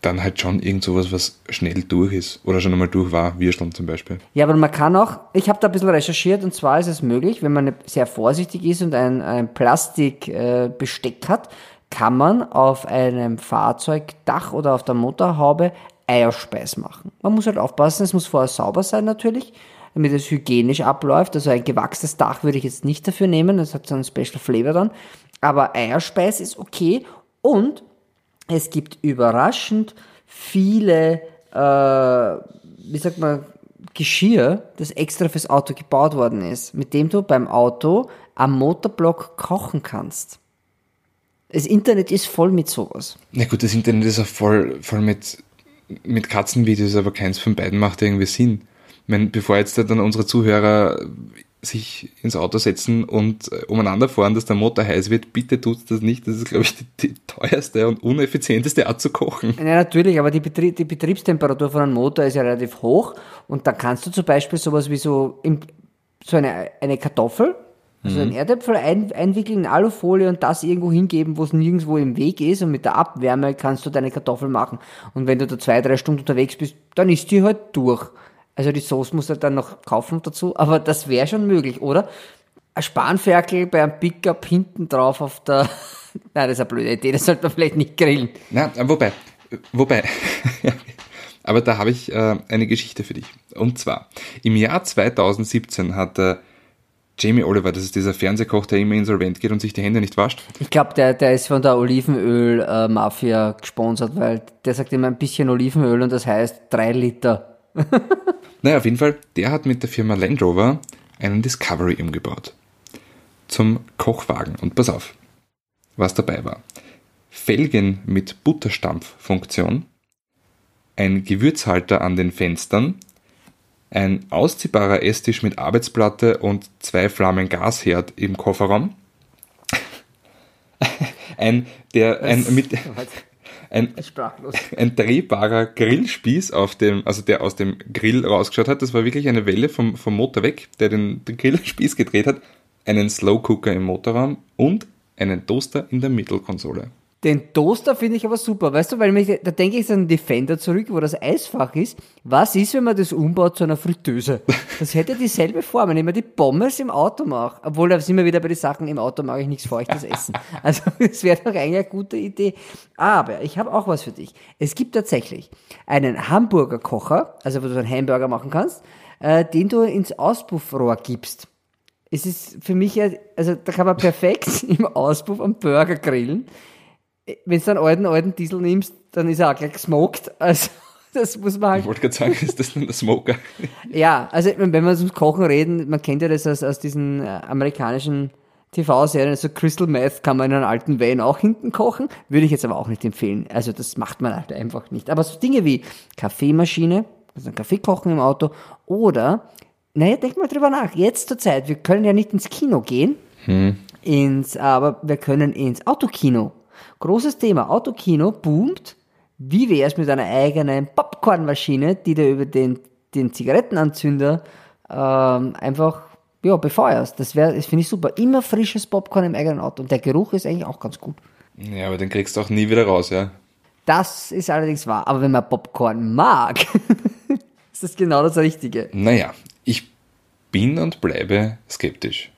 dann halt schon irgend sowas, was schnell durch ist oder schon einmal durch war, Würsteln zum Beispiel. Ja, aber man kann auch, ich habe da ein bisschen recherchiert und zwar ist es möglich, wenn man sehr vorsichtig ist und ein, ein Plastikbesteck äh, hat, kann man auf einem Fahrzeugdach oder auf der Motorhaube Eierspeis machen. Man muss halt aufpassen, es muss vorher sauber sein natürlich damit es hygienisch abläuft. Also ein gewachstes Dach würde ich jetzt nicht dafür nehmen, das hat so einen Special Flavor dann. Aber Eierspeis ist okay und es gibt überraschend viele, äh, wie sagt man, Geschirr, das extra fürs Auto gebaut worden ist, mit dem du beim Auto am Motorblock kochen kannst. Das Internet ist voll mit sowas. Na gut, das Internet ist auch voll, voll mit, mit Katzenvideos, aber keins von beiden macht irgendwie Sinn. Meine, bevor jetzt dann unsere Zuhörer sich ins Auto setzen und äh, umeinander fahren, dass der Motor heiß wird, bitte tut das nicht. Das ist, glaube ich, die, die, teuerste und uneffizienteste Art zu kochen. Ja, natürlich, aber die, Betrie die Betriebstemperatur von einem Motor ist ja relativ hoch und da kannst du zum Beispiel sowas wie so, im, so eine, eine Kartoffel, also mhm. einen Erdäpfel ein, einwickeln in Alufolie und das irgendwo hingeben, wo es nirgendwo im Weg ist und mit der Abwärme kannst du deine Kartoffel machen. Und wenn du da zwei, drei Stunden unterwegs bist, dann ist die halt durch. Also die Sauce muss er dann noch kaufen dazu, aber das wäre schon möglich, oder? Ein Spanferkel bei einem Pickup hinten drauf auf der. Nein, das ist eine blöde Idee, das sollte man vielleicht nicht grillen. Na, wobei, wobei. aber da habe ich äh, eine Geschichte für dich. Und zwar, im Jahr 2017 hat äh, Jamie Oliver, das ist dieser Fernsehkoch, der immer insolvent geht und sich die Hände nicht wascht. Ich glaube, der, der ist von der Olivenöl-Mafia äh, gesponsert, weil der sagt immer ein bisschen Olivenöl und das heißt drei Liter. naja, auf jeden Fall, der hat mit der Firma Land Rover einen Discovery umgebaut. Zum Kochwagen. Und pass auf, was dabei war. Felgen mit Butterstampffunktion, ein Gewürzhalter an den Fenstern, ein ausziehbarer Esstisch mit Arbeitsplatte und zwei Flammen Gasherd im Kofferraum, ein, der, ein, mit, ein, ein drehbarer Grillspieß auf dem, also der aus dem Grill rausgeschaut hat. Das war wirklich eine Welle vom, vom Motor weg, der den, den Grillspieß gedreht hat. Einen Slow Cooker im Motorraum und einen Toaster in der Mittelkonsole. Den Toaster finde ich aber super, weißt du, weil mich, da denke ich an Defender zurück, wo das Eisfach ist. Was ist, wenn man das umbaut zu einer Fritteuse? Das hätte dieselbe Form, wenn ich mir die Pommes im Auto mache. Obwohl, da sind wir wieder bei den Sachen, im Auto mag ich nichts Feuchtes essen. Also, das wäre doch eigentlich eine gute Idee. Aber ich habe auch was für dich. Es gibt tatsächlich einen Hamburger-Kocher, also wo du einen Hamburger machen kannst, äh, den du ins Auspuffrohr gibst. Es ist für mich, also da kann man perfekt im Auspuff am Burger grillen wenn du einen alten, alten Diesel nimmst, dann ist er auch gleich gesmoked. Also, das muss man halt. Ich wollte gerade sagen, ist das nur der Smoker? ja, also, wenn wir ums Kochen reden, man kennt ja das aus, aus diesen äh, amerikanischen TV-Serien, also Crystal Meth kann man in einem alten Van auch hinten kochen, würde ich jetzt aber auch nicht empfehlen. Also, das macht man halt einfach nicht. Aber so Dinge wie Kaffeemaschine, also ein Kaffee kochen im Auto oder, naja, denk mal drüber nach. Jetzt zur Zeit, wir können ja nicht ins Kino gehen, hm. ins, aber wir können ins Autokino Großes Thema. Autokino boomt. Wie wäre es mit einer eigenen Popcornmaschine, die du über den, den Zigarettenanzünder ähm, einfach ja, befeuerst? Das wäre, das finde ich super. Immer frisches Popcorn im eigenen Auto. Und der Geruch ist eigentlich auch ganz gut. Ja, aber den kriegst du auch nie wieder raus, ja. Das ist allerdings wahr. Aber wenn man Popcorn mag, ist das genau das Richtige. Naja, ich bin und bleibe skeptisch.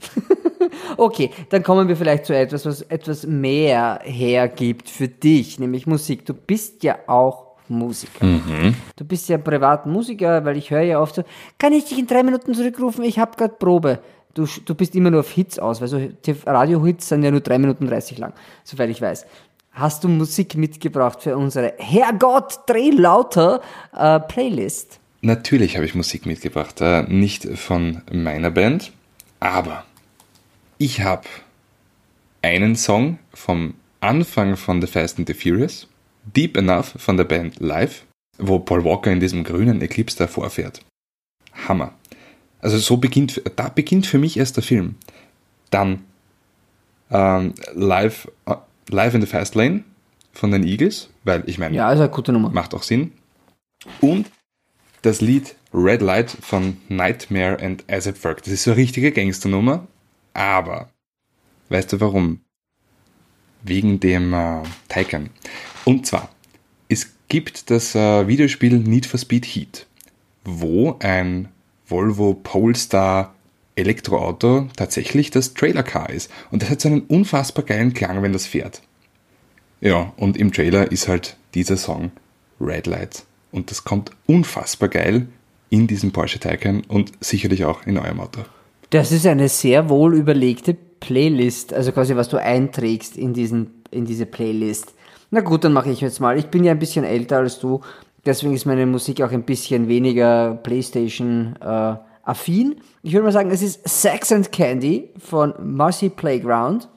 okay, dann kommen wir vielleicht zu etwas, was etwas mehr hergibt für dich, nämlich Musik. Du bist ja auch Musiker. Mhm. Du bist ja privat Musiker, weil ich höre ja oft so, kann ich dich in drei Minuten zurückrufen? Ich habe gerade Probe. Du, du bist immer nur auf Hits aus, weil so Radio-Hits sind ja nur drei Minuten 30 lang, soweit ich weiß. Hast du Musik mitgebracht für unsere Herrgott, dreh lauter äh, Playlist? Natürlich habe ich Musik mitgebracht. Äh, nicht von meiner Band, aber ich habe einen Song vom Anfang von The Fast and the Furious, Deep Enough von der Band Live, wo Paul Walker in diesem grünen Eclipse davor fährt. Hammer. Also so beginnt, da beginnt für mich erst der Film. Dann ähm, Live, äh, Live in the Fast Lane von den Eagles, weil ich meine, ja, ist eine gute Nummer. macht auch Sinn. Und das Lied Red Light von Nightmare and As It Work. Das ist so eine richtige Gangsternummer, aber weißt du warum? Wegen dem äh, Taycan. Und zwar, es gibt das äh, Videospiel Need for Speed Heat, wo ein Volvo Polestar Elektroauto tatsächlich das Trailer-Car ist. Und das hat so einen unfassbar geilen Klang, wenn das fährt. Ja, und im Trailer ist halt dieser Song Red Light. Und das kommt unfassbar geil in diesem Porsche Taycan und sicherlich auch in eurem Auto. Das ist eine sehr wohl überlegte Playlist, also quasi was du einträgst in, diesen, in diese Playlist. Na gut, dann mache ich jetzt mal. Ich bin ja ein bisschen älter als du, deswegen ist meine Musik auch ein bisschen weniger PlayStation äh, affin. Ich würde mal sagen, es ist Sex and Candy von Marcy Playground.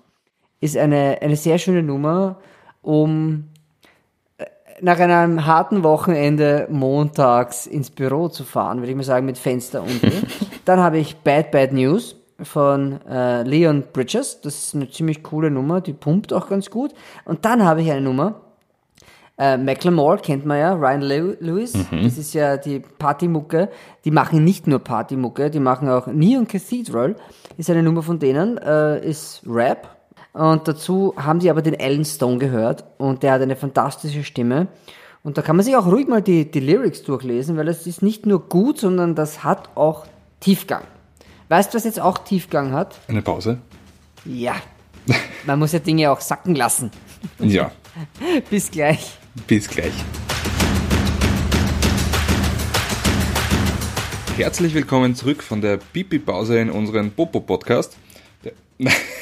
Ist eine, eine sehr schöne Nummer, um nach einem harten Wochenende montags ins Büro zu fahren, würde ich mal sagen, mit Fenster unten. Dann habe ich Bad Bad News von äh, Leon Bridges. Das ist eine ziemlich coole Nummer, die pumpt auch ganz gut. Und dann habe ich eine Nummer, äh, Macklemore kennt man ja, Ryan Lew Lewis, das ist ja die Partymucke. Die machen nicht nur Partymucke, die machen auch Neon Cathedral, ist eine Nummer von denen, äh, ist Rap. Und dazu haben sie aber den Alan Stone gehört und der hat eine fantastische Stimme. Und da kann man sich auch ruhig mal die, die Lyrics durchlesen, weil es ist nicht nur gut, sondern das hat auch Tiefgang. Weißt du, was jetzt auch Tiefgang hat? Eine Pause? Ja. Man muss ja Dinge auch sacken lassen. Ja, Bis gleich. bis gleich. Herzlich willkommen zurück von der Pipi-Pause in unseren Popo-Podcast.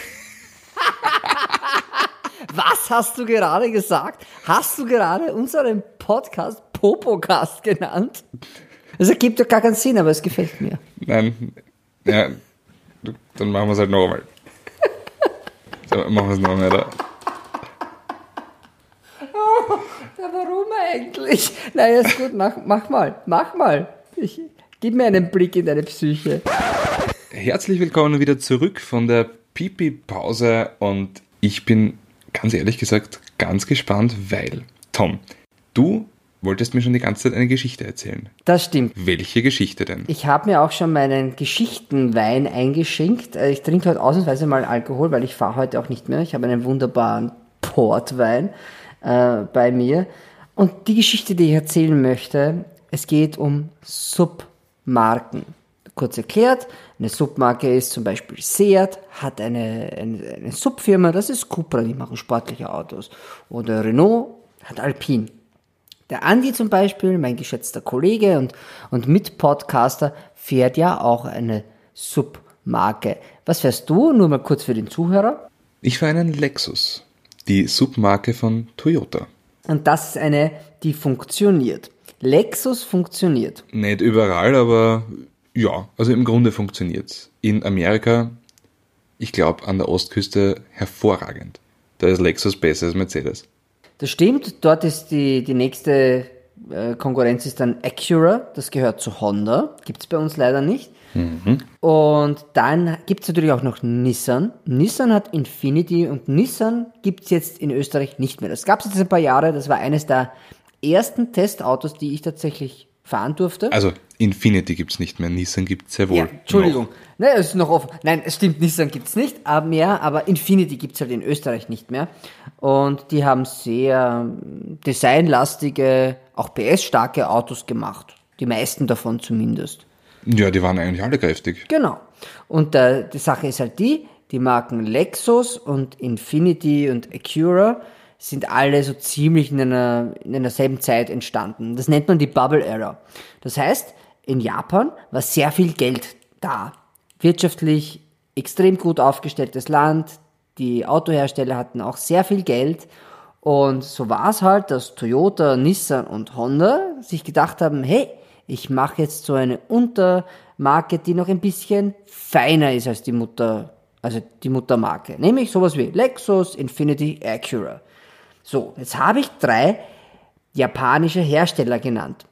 Was hast du gerade gesagt? Hast du gerade unseren Podcast Popocast genannt? Das ergibt doch gar keinen Sinn, aber es gefällt mir. Nein, ja, dann machen wir es halt noch einmal. So, machen wir es noch einmal, oder? Ja, warum eigentlich? Naja, ist gut, mach, mach mal, mach mal. Ich, gib mir einen Blick in deine Psyche. Herzlich willkommen wieder zurück von der Pipi-Pause und ich bin ganz ehrlich gesagt ganz gespannt, weil, Tom, du wolltest mir schon die ganze Zeit eine Geschichte erzählen. Das stimmt. Welche Geschichte denn? Ich habe mir auch schon meinen Geschichtenwein eingeschenkt. Äh, Ich trinke heute ausnahmsweise mal Alkohol, weil ich fahre heute auch nicht mehr. Ich habe einen wunderbaren Portwein äh, bei mir. Und die Geschichte, die ich erzählen möchte, es geht um Submarken. Kurz erklärt, eine Submarke ist zum Beispiel Seat, hat eine, eine, eine Subfirma, das ist Cupra, die machen sportliche Autos. Oder Renault hat Alpine. Der Andi zum Beispiel, mein geschätzter Kollege und, und Mitpodcaster, fährt ja auch eine Submarke. Was fährst du? Nur mal kurz für den Zuhörer. Ich fahre einen Lexus, die Submarke von Toyota. Und das ist eine, die funktioniert. Lexus funktioniert. Nicht überall, aber ja, also im Grunde funktioniert's. In Amerika, ich glaube an der Ostküste hervorragend. Da ist Lexus besser als Mercedes. Das stimmt. Dort ist die, die nächste äh, Konkurrenz ist dann Acura. Das gehört zu Honda. Gibt es bei uns leider nicht. Und dann gibt es natürlich auch noch Nissan. Nissan hat Infinity und Nissan gibt es jetzt in Österreich nicht mehr. Das gab es jetzt ein paar Jahre. Das war eines der ersten Testautos, die ich tatsächlich fahren durfte. Also Infinity gibt's nicht mehr, Nissan gibt's sehr wohl. Ja, Entschuldigung. noch. Ne, es ist noch offen. Nein, es stimmt, Nissan gibt's nicht aber mehr, aber Infinity gibt's halt in Österreich nicht mehr. Und die haben sehr ähm, designlastige, auch PS-starke Autos gemacht. Die meisten davon zumindest. Ja, die waren eigentlich alle kräftig. Genau. Und äh, die Sache ist halt die, die Marken Lexus und Infinity und Acura sind alle so ziemlich in einer, in einer selben Zeit entstanden. Das nennt man die Bubble Era. Das heißt, in Japan war sehr viel Geld da. Wirtschaftlich extrem gut aufgestelltes Land. Die Autohersteller hatten auch sehr viel Geld. Und so war es halt, dass Toyota, Nissan und Honda sich gedacht haben, hey, ich mache jetzt so eine Untermarke, die noch ein bisschen feiner ist als die Mutter, also die Muttermarke. Nämlich sowas wie Lexus, Infinity, Acura. So, jetzt habe ich drei japanische Hersteller genannt.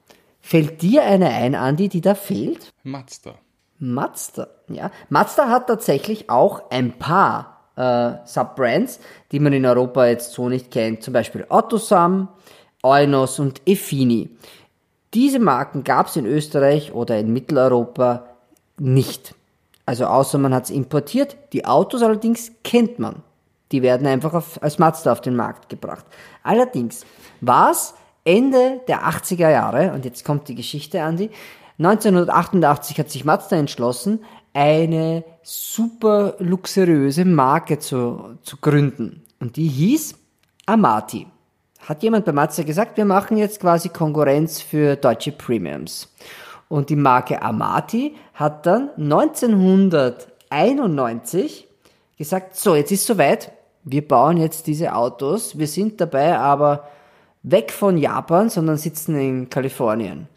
Fällt dir eine ein, Andi, die da fehlt? Mazda. Mazda, ja. Mazda hat tatsächlich auch ein paar äh, Subbrands, die man in Europa jetzt so nicht kennt. Zum Beispiel Ottosam, Eunos und Effini. Diese Marken gab es in Österreich oder in Mitteleuropa nicht. Also außer man hat es importiert. Die Autos allerdings kennt man. Die werden einfach auf, als Mazda auf den Markt gebracht. Allerdings war es Ende der 80er Jahre, und jetzt kommt die Geschichte, Andi, 1988 hat sich Mazda entschlossen, eine super luxuriöse Marke zu, zu gründen. Und die hieß Amati. Hat jemand bei Mazda gesagt, wir machen jetzt quasi Konkurrenz für deutsche Premiums. Und die Marke Amati hat dann 1991 gesagt, so, jetzt ist soweit, wir bauen jetzt diese Autos, wir sind dabei aber weg von Japan, sondern sitzen in Kalifornien.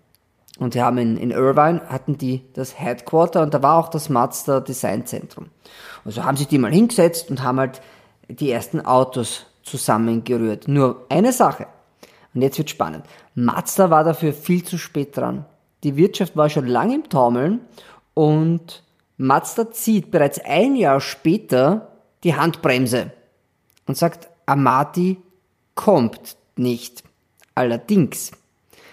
Und wir haben in, in Irvine hatten die das Headquarter und da war auch das Mazda Design Zentrum. Und so haben sich die mal hingesetzt und haben halt die ersten Autos zusammengerührt. Nur eine Sache. Und jetzt wird spannend. Mazda war dafür viel zu spät dran. Die Wirtschaft war schon lange im Taumeln und Mazda zieht bereits ein Jahr später die Handbremse und sagt, Amati kommt nicht. Allerdings,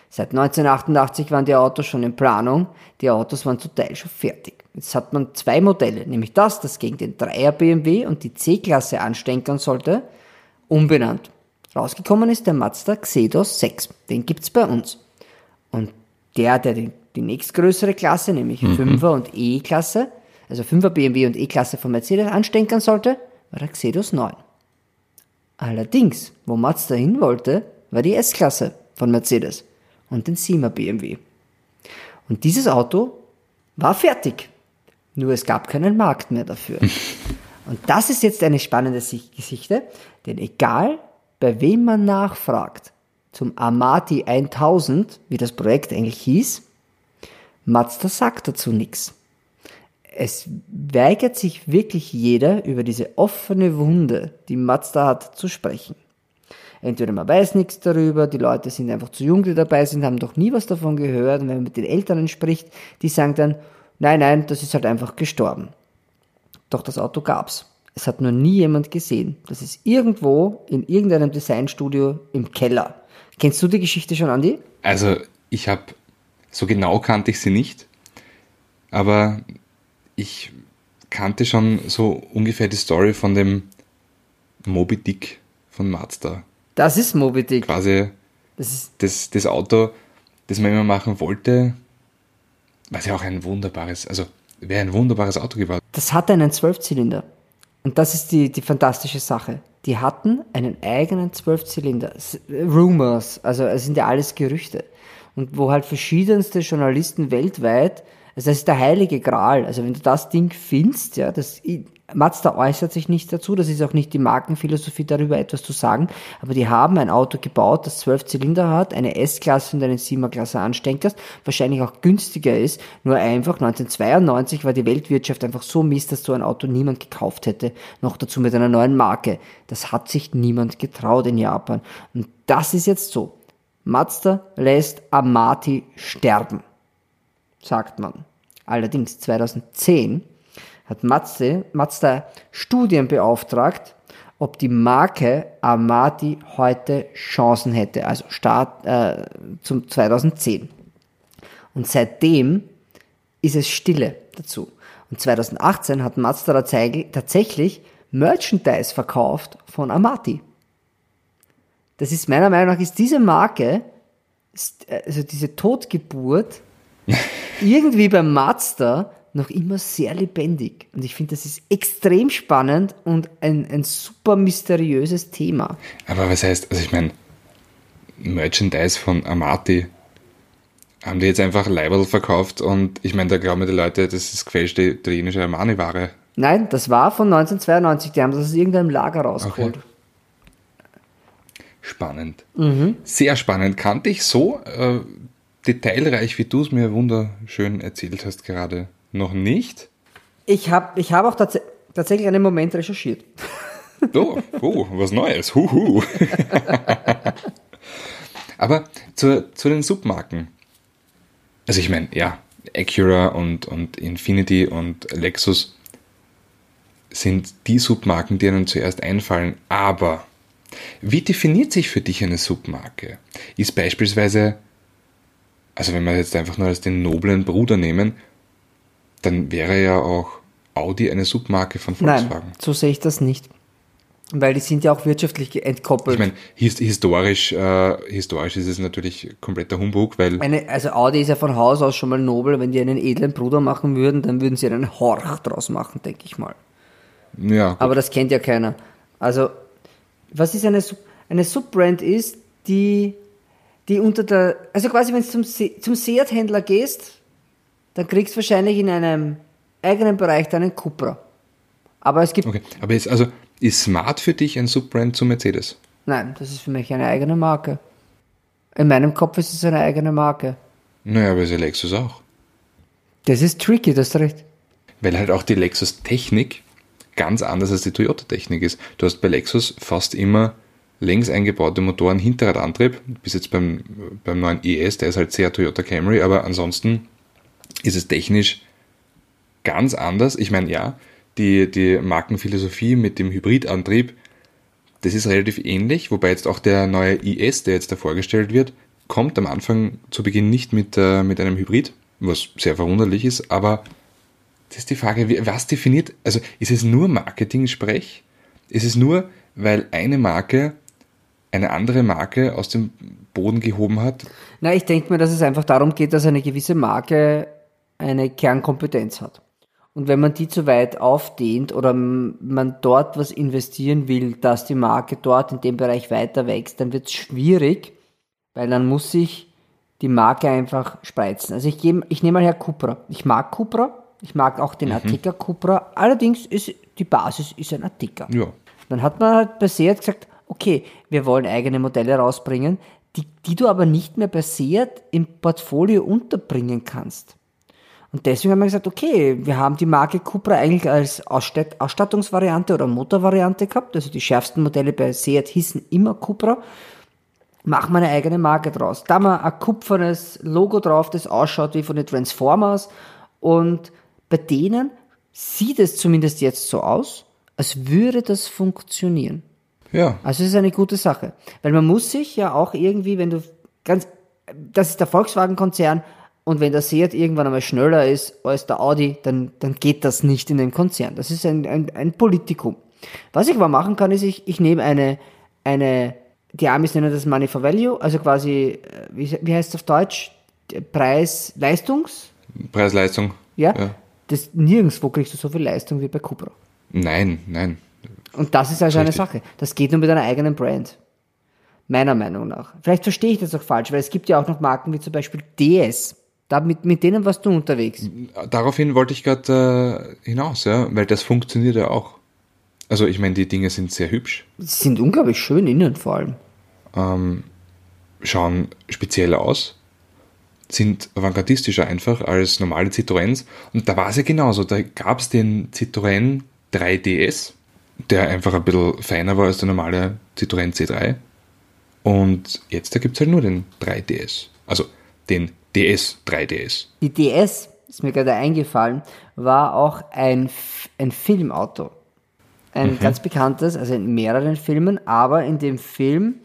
seit 1988 waren die Autos schon in Planung, die Autos waren zum Teil schon fertig. Jetzt hat man zwei Modelle, nämlich das, das gegen den 3er BMW und die C-Klasse anstenkern sollte, umbenannt. Rausgekommen ist der Mazda Xedos 6, den gibt's bei uns. Und der, der die, die nächstgrößere Klasse, nämlich mhm. 5er und E-Klasse, also 5er BMW und E-Klasse von Mercedes anstenkern sollte, war der Xedos 9. Allerdings, wo Mazda hin wollte, war die S-Klasse von Mercedes und den 7er BMW. Und dieses Auto war fertig. Nur es gab keinen Markt mehr dafür. Und das ist jetzt eine spannende Geschichte, denn egal bei wem man nachfragt, zum Amati 1000, wie das Projekt eigentlich hieß, Mazda sagt dazu nichts. Es weigert sich wirklich jeder, über diese offene Wunde, die Mazda hat, zu sprechen. Entweder man weiß nichts darüber, die Leute sind einfach zu jung, die dabei sind, haben doch nie was davon gehört. Und wenn man mit den Eltern spricht, die sagen dann, nein, nein, das ist halt einfach gestorben. Doch das Auto gab's. Es hat nur nie jemand gesehen. Das ist irgendwo in irgendeinem Designstudio im Keller. Kennst du die Geschichte schon, Andi? Also, ich habe, so genau kannte ich sie nicht, aber ich kannte schon so ungefähr die Story von dem Moby Dick von Mazda. Das ist Moby Dick. Quasi das, ist das, das Auto, das man immer machen wollte, was ja auch ein wunderbares, also wäre ein wunderbares Auto geworden. Das hatte einen Zwölfzylinder. Und das ist die, die fantastische Sache. Die hatten einen eigenen Zwölfzylinder. Rumors, also es sind ja alles Gerüchte. Und wo halt verschiedenste Journalisten weltweit, also das ist der heilige Gral. Also wenn du das Ding findest, ja, das Mazda äußert sich nicht dazu, das ist auch nicht die Markenphilosophie darüber etwas zu sagen, aber die haben ein Auto gebaut, das zwölf Zylinder hat, eine S-Klasse und eine 7er-Klasse ansteckst, wahrscheinlich auch günstiger ist, nur einfach 1992 war die Weltwirtschaft einfach so mies, dass so ein Auto niemand gekauft hätte, noch dazu mit einer neuen Marke. Das hat sich niemand getraut in Japan. Und das ist jetzt so. Mazda lässt Amati sterben, sagt man. Allerdings 2010 hat Mazda, Mazda Studien beauftragt, ob die Marke Amati heute Chancen hätte, also Start äh, zum 2010. Und seitdem ist es Stille dazu. Und 2018 hat Mazda tatsächlich Merchandise verkauft von Amati. Das ist meiner Meinung nach ist diese Marke, also diese Totgeburt, irgendwie beim Mazda noch immer sehr lebendig. Und ich finde, das ist extrem spannend und ein, ein super mysteriöses Thema. Aber was heißt, also ich meine, Merchandise von Amati haben die jetzt einfach Leibel verkauft und ich meine, da glauben die Leute, das ist gefälschte italienische Armani-Ware. Nein, das war von 1992, die haben das aus irgendeinem Lager rausgeholt. Okay. Spannend. Mhm. Sehr spannend. Kannte ich so äh, detailreich, wie du es mir wunderschön erzählt hast gerade, noch nicht? Ich habe ich hab auch tats tatsächlich einen Moment recherchiert. Oh, oh was Neues. Huhu. Aber zu, zu den Submarken. Also ich meine, ja, Acura und, und Infinity und Lexus sind die Submarken, die einem zuerst einfallen. Aber wie definiert sich für dich eine Submarke? Ist beispielsweise, also wenn wir jetzt einfach nur als den noblen Bruder nehmen, dann wäre ja auch Audi eine Submarke von Volkswagen. Nein, so sehe ich das nicht. Weil die sind ja auch wirtschaftlich entkoppelt. Ich meine, historisch, äh, historisch ist es natürlich kompletter Humbug, weil. Eine, also Audi ist ja von Haus aus schon mal nobel. Wenn die einen edlen Bruder machen würden, dann würden sie einen Horch draus machen, denke ich mal. Ja. Gut. Aber das kennt ja keiner. Also, was ist eine Sub eine Subbrand ist, die, die unter der, also quasi wenn du zum, Se zum Seat-Händler gehst, dann kriegst du wahrscheinlich in einem eigenen Bereich deinen Cupra. Aber es gibt. Okay, aber jetzt, also Ist Smart für dich ein Subbrand zu Mercedes? Nein, das ist für mich eine eigene Marke. In meinem Kopf ist es eine eigene Marke. Naja, aber ist ja Lexus auch. Das ist tricky, das ist recht. Weil halt auch die Lexus-Technik ganz anders als die Toyota-Technik ist. Du hast bei Lexus fast immer längs eingebaute Motoren, Hinterradantrieb, bis jetzt beim, beim neuen ES, der ist halt sehr Toyota Camry, aber ansonsten ist es technisch ganz anders. Ich meine, ja, die, die Markenphilosophie mit dem Hybridantrieb, das ist relativ ähnlich, wobei jetzt auch der neue IS, der jetzt da vorgestellt wird, kommt am Anfang zu Beginn nicht mit, äh, mit einem Hybrid, was sehr verwunderlich ist, aber das ist die Frage, was definiert, also ist es nur Marketing-Sprech? Ist es nur, weil eine Marke eine andere Marke aus dem Boden gehoben hat? Na, ich denke mir, dass es einfach darum geht, dass eine gewisse Marke eine Kernkompetenz hat. Und wenn man die zu weit aufdehnt oder man dort was investieren will, dass die Marke dort in dem Bereich weiter wächst, dann wird es schwierig, weil dann muss sich die Marke einfach spreizen. Also ich, gebe, ich nehme mal her Cupra. Ich mag Cupra, ich mag auch den mhm. Artiker Cupra. Allerdings ist die Basis ist ein Artiker. Ja. Dann hat man halt bei Seat gesagt, okay, wir wollen eigene Modelle rausbringen, die, die du aber nicht mehr bei Seat im Portfolio unterbringen kannst. Und deswegen haben wir gesagt, okay, wir haben die Marke Cupra eigentlich als Ausstatt Ausstattungsvariante oder Motorvariante gehabt. Also die schärfsten Modelle bei Seat hießen immer Cupra. Machen wir eine eigene Marke draus. Da haben wir ein kupfernes Logo drauf, das ausschaut wie von den Transformers. Und bei denen sieht es zumindest jetzt so aus, als würde das funktionieren. Ja. Also es ist eine gute Sache. Weil man muss sich ja auch irgendwie, wenn du ganz, das ist der Volkswagen-Konzern, und wenn der Seat irgendwann einmal schneller ist als der Audi, dann, dann geht das nicht in den Konzern. Das ist ein, ein, ein Politikum. Was ich aber machen kann, ist, ich, ich nehme eine, eine, die Amis nennen das Money for Value, also quasi, äh, wie, wie heißt es auf Deutsch? Preis-Leistungs? Preis-Leistung. Ja? ja. Das, nirgendwo kriegst du so viel Leistung wie bei Cupra. Nein, nein. Und das ist also Richtig. eine Sache. Das geht nur mit einer eigenen Brand. Meiner Meinung nach. Vielleicht verstehe ich das auch falsch, weil es gibt ja auch noch Marken wie zum Beispiel DS. Da mit, mit denen warst du unterwegs. Daraufhin wollte ich gerade äh, hinaus, ja, weil das funktioniert ja auch. Also ich meine, die Dinge sind sehr hübsch. Sie sind unglaublich schön innen vor allem. Ähm, schauen speziell aus, sind avantgardistischer einfach als normale Citroëns. Und da war es ja genauso. Da gab es den Citroën 3DS, der einfach ein bisschen feiner war als der normale Citroën C3. Und jetzt da gibt es halt nur den 3DS. Also den DS, 3DS. Die DS, ist mir gerade eingefallen, war auch ein, ein Filmauto. Ein mhm. ganz bekanntes, also in mehreren Filmen, aber in dem Film,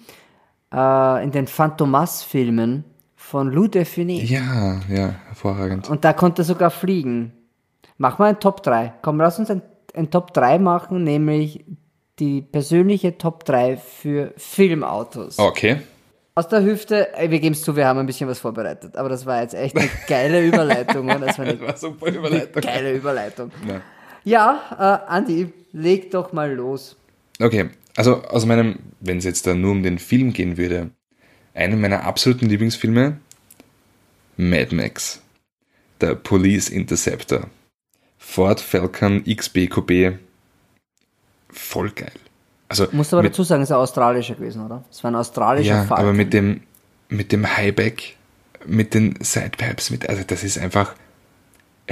äh, in den Phantomas-Filmen von Lou Defini. Ja, ja, hervorragend. Und da konnte er sogar fliegen. Mach mal ein Top 3. Komm, lass uns ein, ein Top 3 machen, nämlich die persönliche Top 3 für Filmautos. Okay. Aus der Hüfte, wir geben es zu, wir haben ein bisschen was vorbereitet, aber das war jetzt echt eine geile Überleitung. Das war eine das war super Überleitung. geile Überleitung. Ja, ja äh, Andi, leg doch mal los. Okay, also aus meinem, wenn es jetzt dann nur um den Film gehen würde, einer meiner absoluten Lieblingsfilme, Mad Max, der Police Interceptor, Ford Falcon XBQB, voll geil. Also Musst aber mit, dazu sagen, es ist ein australischer gewesen, oder? Es war ein australischer ja, Falcon. aber mit dem, mit dem Highback, mit den Sidepipes, mit, also das ist einfach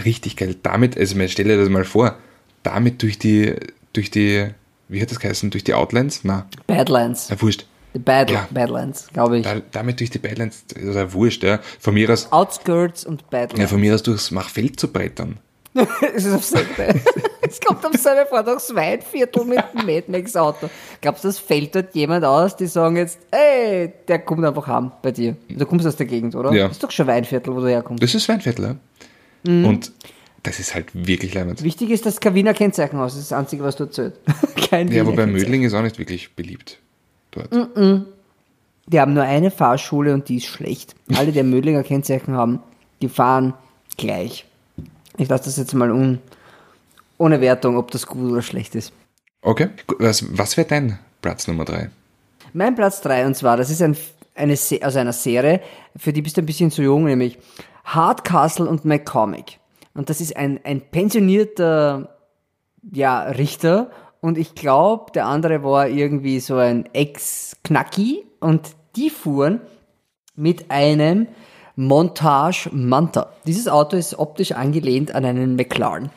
richtig geil. Damit, also man stelle das mal vor, damit durch die, durch die, wie hat das geheißen, durch die Outlands? Na. Badlands. Ja, wurscht. Die Bad, ja. Badlands, glaube ich. Da, damit durch die Badlands, also wurscht, ja. Von mir aus. Outskirts und Badlands. Ja, von mir aus durchs Machfeld zu brettern. es ist auf selbe. es kommt auf selbe vor, durchs Weinviertel mit dem Mad Max Auto. Glaubst du, das fällt dort jemand aus, die sagen jetzt, ey, der kommt einfach heim bei dir. Du kommst aus der Gegend, oder? Ja. Das ist doch schon Weinviertel, wo du herkommst. Das ist Weinviertel, ja. Mhm. Und das ist halt wirklich leibend. Wichtig ist das kein Wiener Kennzeichen aus. Das ist das Einzige, was du erzählt. Kein ja, wobei Mödling ist auch nicht wirklich beliebt dort. -mm. Die haben nur eine Fahrschule und die ist schlecht. Alle, die Mödlinger Kennzeichen haben, die fahren gleich. Ich lasse das jetzt mal un, ohne Wertung, ob das gut oder schlecht ist. Okay. Was, was wäre dein Platz Nummer drei? Mein Platz drei und zwar, das ist ein, eine, also eine Serie, für die bist du ein bisschen zu jung, nämlich Hardcastle und McCormick. Und das ist ein, ein pensionierter ja, Richter und ich glaube, der andere war irgendwie so ein Ex-Knacki und die fuhren mit einem Montage Manta. Dieses Auto ist optisch angelehnt an einen McLaren.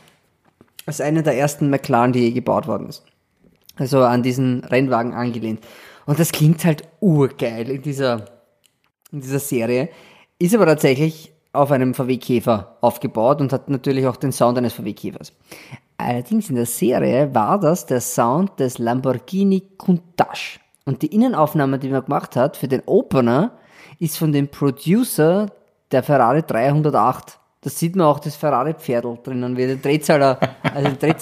Das ist einer der ersten McLaren, die je gebaut worden ist. Also an diesen Rennwagen angelehnt. Und das klingt halt urgeil in dieser, in dieser Serie. Ist aber tatsächlich auf einem VW Käfer aufgebaut und hat natürlich auch den Sound eines VW Käfers. Allerdings in der Serie war das der Sound des Lamborghini Countach. Und die Innenaufnahme, die man gemacht hat für den Opener, ist von dem Producer der Ferrari 308. Das sieht man auch das Ferrari-Pferdl drinnen, wie der Drehzahler, also der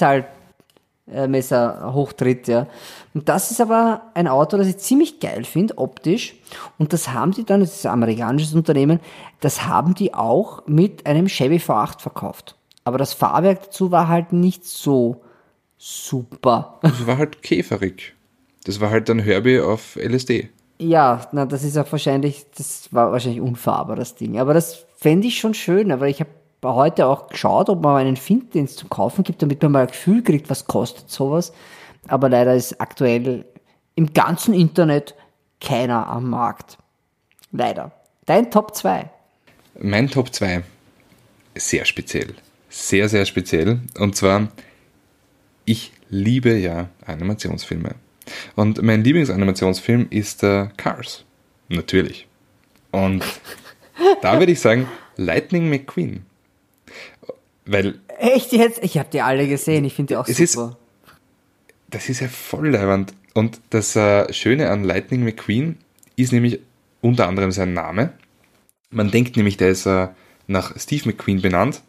Drehzahlmesser hochtritt, ja. Und das ist aber ein Auto, das ich ziemlich geil finde, optisch. Und das haben die dann, das ist ein amerikanisches Unternehmen, das haben die auch mit einem Chevy V8 verkauft. Aber das Fahrwerk dazu war halt nicht so super. Das war halt käferig. Das war halt ein Herbie auf LSD. Ja, na, das ist auch wahrscheinlich, das war wahrscheinlich unfahrbar, das Ding. Aber das fände ich schon schön, aber ich habe heute auch geschaut, ob man einen findet, den es zum Kaufen gibt, damit man mal ein Gefühl kriegt, was kostet sowas. Aber leider ist aktuell im ganzen Internet keiner am Markt. Leider. Dein Top 2. Mein Top 2. Sehr speziell sehr, sehr speziell. Und zwar, ich liebe ja Animationsfilme. Und mein Lieblingsanimationsfilm ist äh, Cars. Natürlich. Und da würde ich sagen, Lightning McQueen. Weil. Echt jetzt? Ich habe die alle gesehen, ich finde die auch super. Ist, das ist ja voll leibend. Und das äh, Schöne an Lightning McQueen ist nämlich unter anderem sein Name. Man denkt nämlich, der ist äh, nach Steve McQueen benannt,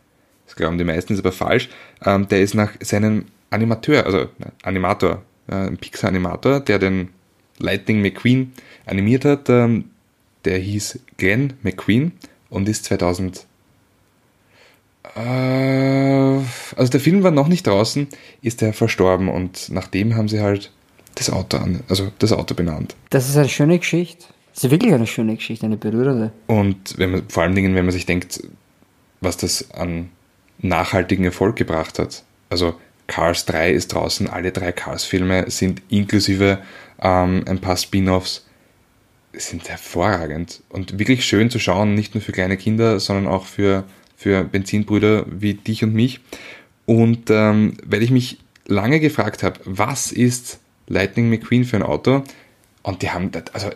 das glauben die meisten, ist aber falsch, ähm, der ist nach seinem Animateur, also Animator, äh, ein Pixar-Animator, der den Lightning McQueen animiert hat, ähm, der hieß Glenn McQueen und ist 2000 äh, also der Film war noch nicht draußen, ist er verstorben und nachdem haben sie halt das Auto an, also das Auto benannt. Das ist eine schöne Geschichte. Das ist wirklich eine schöne Geschichte, eine berührende. Und wenn man, vor allen Dingen, wenn man sich denkt, was das an nachhaltigen Erfolg gebracht hat. Also Cars 3 ist draußen, alle drei Cars-Filme sind inklusive ähm, ein paar Spin-offs, sind hervorragend und wirklich schön zu schauen, nicht nur für kleine Kinder, sondern auch für, für Benzinbrüder wie dich und mich. Und ähm, weil ich mich lange gefragt habe, was ist Lightning McQueen für ein Auto? Und die haben, also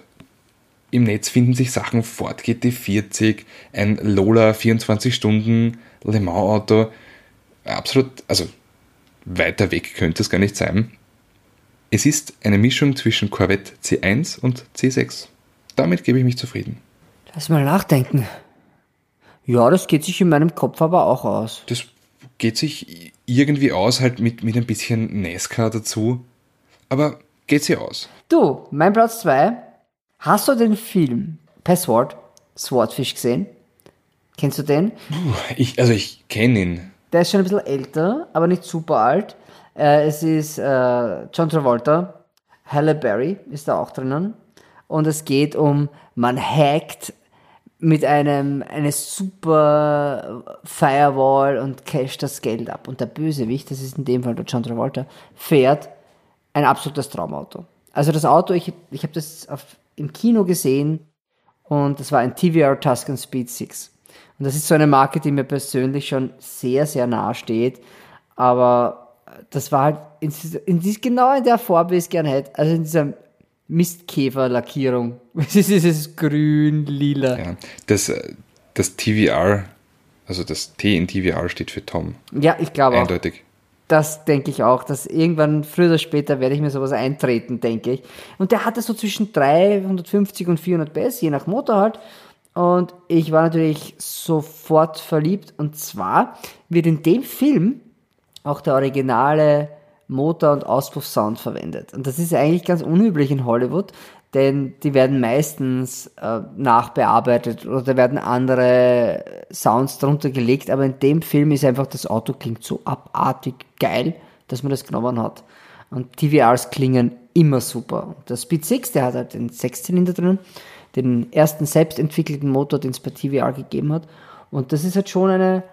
im Netz finden sich Sachen Ford GT40, ein Lola 24 Stunden Le Mans Auto. Absolut, also weiter weg könnte es gar nicht sein. Es ist eine Mischung zwischen Corvette C1 und C6. Damit gebe ich mich zufrieden. Lass mal nachdenken. Ja, das geht sich in meinem Kopf aber auch aus. Das geht sich irgendwie aus, halt mit, mit ein bisschen NASCAR dazu. Aber geht sie aus. Du, mein Platz 2. Hast du den Film Password Swordfish gesehen? Kennst du den? Ich, also ich kenne ihn. Der ist schon ein bisschen älter, aber nicht super alt. Äh, es ist äh, John Travolta, Halle Berry ist da auch drinnen. Und es geht um, man hackt mit einem eine super Firewall und casht das Geld ab. Und der Bösewicht, das ist in dem Fall der John Travolta, fährt ein absolutes Traumauto. Also das Auto, ich, ich habe das auf, im Kino gesehen und das war ein TVR Tuscan Speed 6. Und das ist so eine Marke, die mir persönlich schon sehr, sehr nahe steht. Aber das war halt in, in dies, genau in der Farbe, wie ich es gerne hätte. Also in dieser Mistkäfer-Lackierung. Es ist dieses grün, lila. Ja, das, das TVR, also das T in TVR steht für Tom. Ja, ich glaube auch. Eindeutig. Das denke ich auch, dass irgendwann früher oder später werde ich mir sowas eintreten, denke ich. Und der hatte so zwischen 350 und 400 PS, je nach Motor halt. Und ich war natürlich sofort verliebt. Und zwar wird in dem Film auch der originale Motor- und Auspuffsound verwendet. Und das ist eigentlich ganz unüblich in Hollywood, denn die werden meistens äh, nachbearbeitet oder da werden andere Sounds drunter gelegt. Aber in dem Film ist einfach, das Auto klingt so abartig geil, dass man das genommen hat. Und TVRs klingen immer super. Und der Speed 6, der hat halt den Sechszylinder drinnen den ersten selbstentwickelten Motor, den es bei TVR gegeben hat. Und das ist halt schon eine,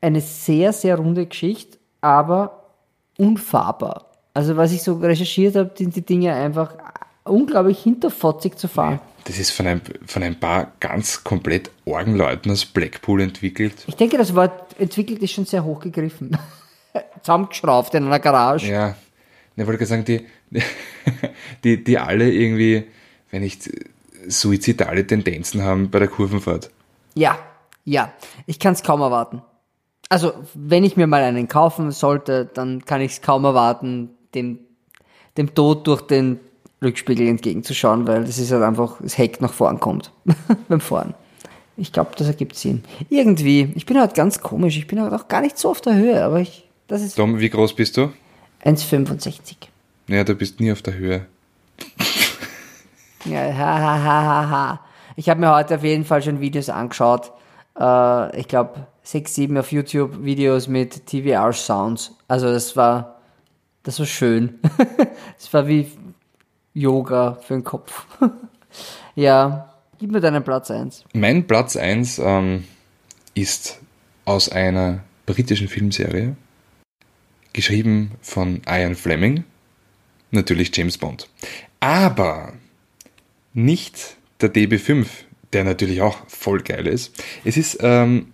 eine sehr, sehr runde Geschichte, aber unfahrbar. Also was ich so recherchiert habe, sind die Dinge einfach unglaublich hinterfotzig zu fahren. Das ist von ein, von ein paar ganz komplett Orgenleuten aus Blackpool entwickelt. Ich denke, das Wort entwickelt ist schon sehr hochgegriffen. Zusammengeschraubt in einer Garage. Ja, ich wollte gerade sagen, die, die, die alle irgendwie, wenn nicht suizidale Tendenzen haben bei der Kurvenfahrt. Ja, ja. Ich kann es kaum erwarten. Also, wenn ich mir mal einen kaufen sollte, dann kann ich es kaum erwarten, dem, dem Tod durch den Rückspiegel entgegenzuschauen, weil das ist halt einfach, das Heck nach vorn kommt beim Fahren. Ich glaube, das ergibt Sinn. Irgendwie, ich bin halt ganz komisch, ich bin halt auch gar nicht so auf der Höhe, aber ich, das ist Dom, wie groß bist du? 1,65. Ja, du bist nie auf der Höhe. Ja, ha, ha, ha, ha. Ich habe mir heute auf jeden Fall schon Videos angeschaut. Äh, ich glaube, sechs, sieben auf YouTube Videos mit TVR Sounds. Also das war, das war schön. das war wie Yoga für den Kopf. ja, gib mir deinen Platz eins. Mein Platz 1 ähm, ist aus einer britischen Filmserie, geschrieben von Ian Fleming, natürlich James Bond. Aber nicht der DB5, der natürlich auch voll geil ist. Es ist ähm,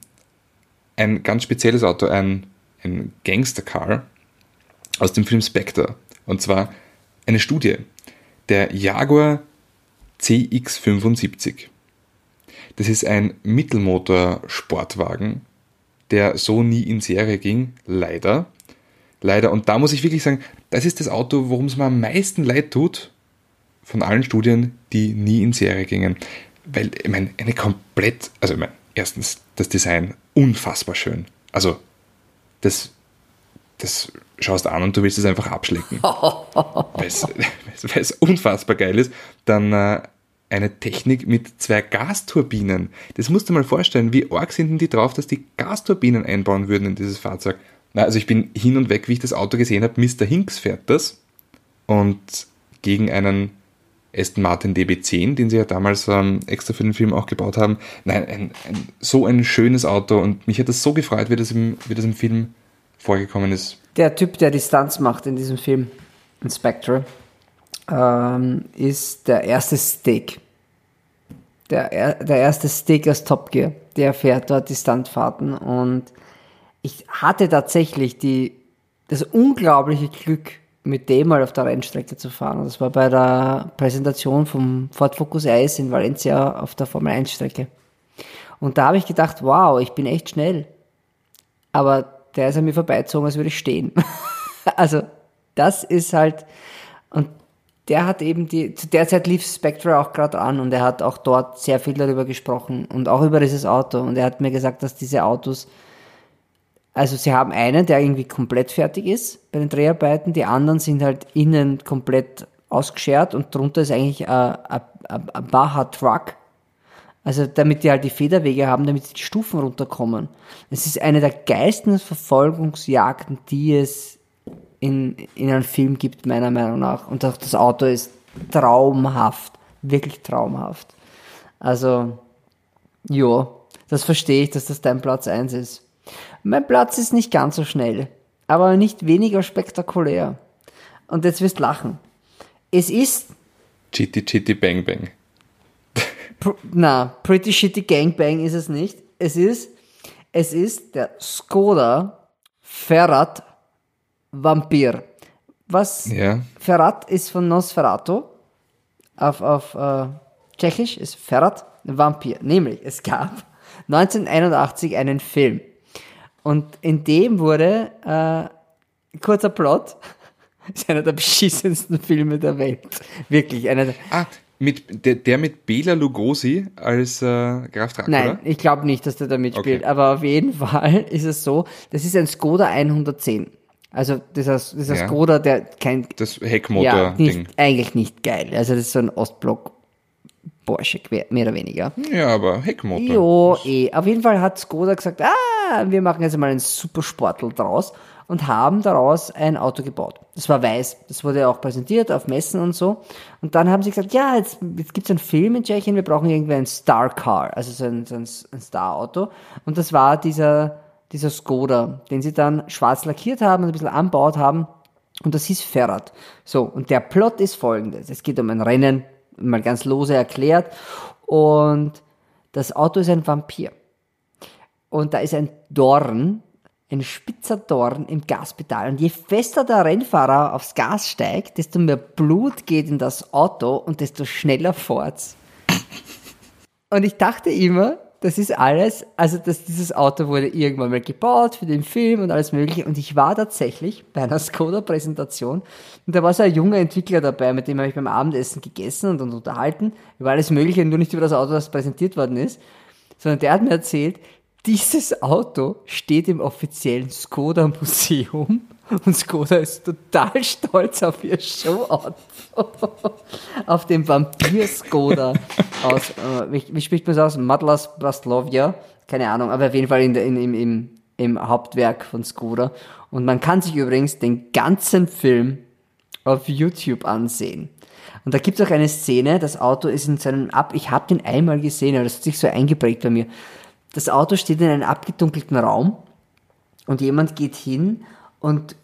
ein ganz spezielles Auto, ein, ein Gangster-Car aus dem Film Spectre. Und zwar eine Studie. Der Jaguar CX75. Das ist ein Mittelmotor-Sportwagen, der so nie in Serie ging, leider. Leider. Und da muss ich wirklich sagen, das ist das Auto, worum es mir am meisten leid tut, von allen Studien, die nie in Serie gingen. Weil, ich meine, eine komplett, also ich meine, erstens, das Design unfassbar schön. Also, das, das schaust an und du willst es einfach abschlecken. weil es unfassbar geil ist. Dann äh, eine Technik mit zwei Gasturbinen. Das musst du mal vorstellen, wie arg sind denn die drauf, dass die Gasturbinen einbauen würden in dieses Fahrzeug. Na, also ich bin hin und weg, wie ich das Auto gesehen habe. Mr. Hinks fährt das und gegen einen Aston Martin DB10, den sie ja damals ähm, extra für den Film auch gebaut haben. Nein, ein, ein, so ein schönes Auto und mich hat das so gefreut, wie das im, wie das im Film vorgekommen ist. Der Typ, der die Stunts macht in diesem Film, Inspector, ähm, ist der erste Steak. Der, der erste Steak aus Top Gear. Der fährt dort die Stuntfahrten und ich hatte tatsächlich die, das unglaubliche Glück, mit dem mal auf der Rennstrecke zu fahren. Das war bei der Präsentation vom Ford Focus Ice in Valencia auf der Formel 1 Strecke. Und da habe ich gedacht, wow, ich bin echt schnell. Aber der ist an mir vorbeizogen, als würde ich stehen. also, das ist halt, und der hat eben die, zu der Zeit lief Spectre auch gerade an und er hat auch dort sehr viel darüber gesprochen und auch über dieses Auto. Und er hat mir gesagt, dass diese Autos also sie haben einen, der irgendwie komplett fertig ist bei den Dreharbeiten, die anderen sind halt innen komplett ausgeschert und drunter ist eigentlich ein, ein Baja Truck. Also damit die halt die Federwege haben, damit die Stufen runterkommen. Es ist eine der geilsten Verfolgungsjagden, die es in, in einem Film gibt, meiner Meinung nach. Und auch das Auto ist traumhaft. Wirklich traumhaft. Also, ja, das verstehe ich, dass das dein Platz eins ist. Mein Platz ist nicht ganz so schnell, aber nicht weniger spektakulär. Und jetzt wirst lachen. Es ist. Chitty Chitty Bang Bang. Pr na, Pretty Shitty Gangbang ist es nicht. Es ist, es ist der Skoda Ferrat Vampir. Was? Ja. Ferrat ist von Nosferatu. Auf, auf äh, Tschechisch ist Ferrat Vampir. Nämlich, es gab 1981 einen Film und in dem wurde, äh, kurzer Plot, ist einer der beschissensten Filme der Welt. Wirklich, einer der, Ah, mit, der, der mit Bela Lugosi als äh, Graf Dracula? Nein, ich glaube nicht, dass der da mitspielt, Okay. aber auf jeden Fall ist es so, das ist ein Skoda 110. Also dieser, dieser Ja. Skoda, der kein, Das ja, Heckmotor-Ding. nicht, eigentlich nicht geil. Also das ist so ein Ostblock Porsche, mehr oder weniger. Ja, aber Heckmotor. Jo, eh. Auf jeden Fall hat Skoda gesagt, ah, wir machen jetzt mal einen Supersportler draus und haben daraus ein Auto gebaut. Das war weiß. Das wurde auch präsentiert auf Messen und so. Und dann haben sie gesagt, ja, jetzt, jetzt gibt es einen Film in Tschechien, wir brauchen irgendwie ein Star Car, also so ein, so ein Star-Auto. Und das war dieser, dieser Skoda, den sie dann schwarz lackiert haben und ein bisschen anbaut haben. Und das hieß Ferrat. So, und der Plot ist folgendes. Es geht um ein Rennen, mal ganz lose erklärt. Und das Auto ist ein Vampir. Und da ist ein Dorn, ein spitzer Dorn im Gaspedal. Und je fester der Rennfahrer aufs Gas steigt, desto mehr Blut geht in das Auto und desto schneller fort's. Und ich dachte immer, das ist alles, also dass dieses Auto wurde irgendwann mal gebaut für den Film und alles mögliche. Und ich war tatsächlich bei einer Skoda-Präsentation und da war so ein junger Entwickler dabei, mit dem habe ich beim Abendessen gegessen und, und unterhalten über alles Mögliche, nur nicht über das Auto, das präsentiert worden ist, sondern der hat mir erzählt, dieses Auto steht im offiziellen Skoda Museum und Skoda ist total stolz auf ihr Showauto. auf dem Vampir Skoda aus, äh, wie, wie, spricht man das aus? Madlas Braslovia? Keine Ahnung, aber auf jeden Fall in in, im, im, im Hauptwerk von Skoda. Und man kann sich übrigens den ganzen Film auf YouTube ansehen. Und da gibt es auch eine Szene, das Auto ist in seinem Ab, ich habe den einmal gesehen, aber das hat sich so eingeprägt bei mir das Auto steht in einem abgedunkelten Raum und jemand geht hin und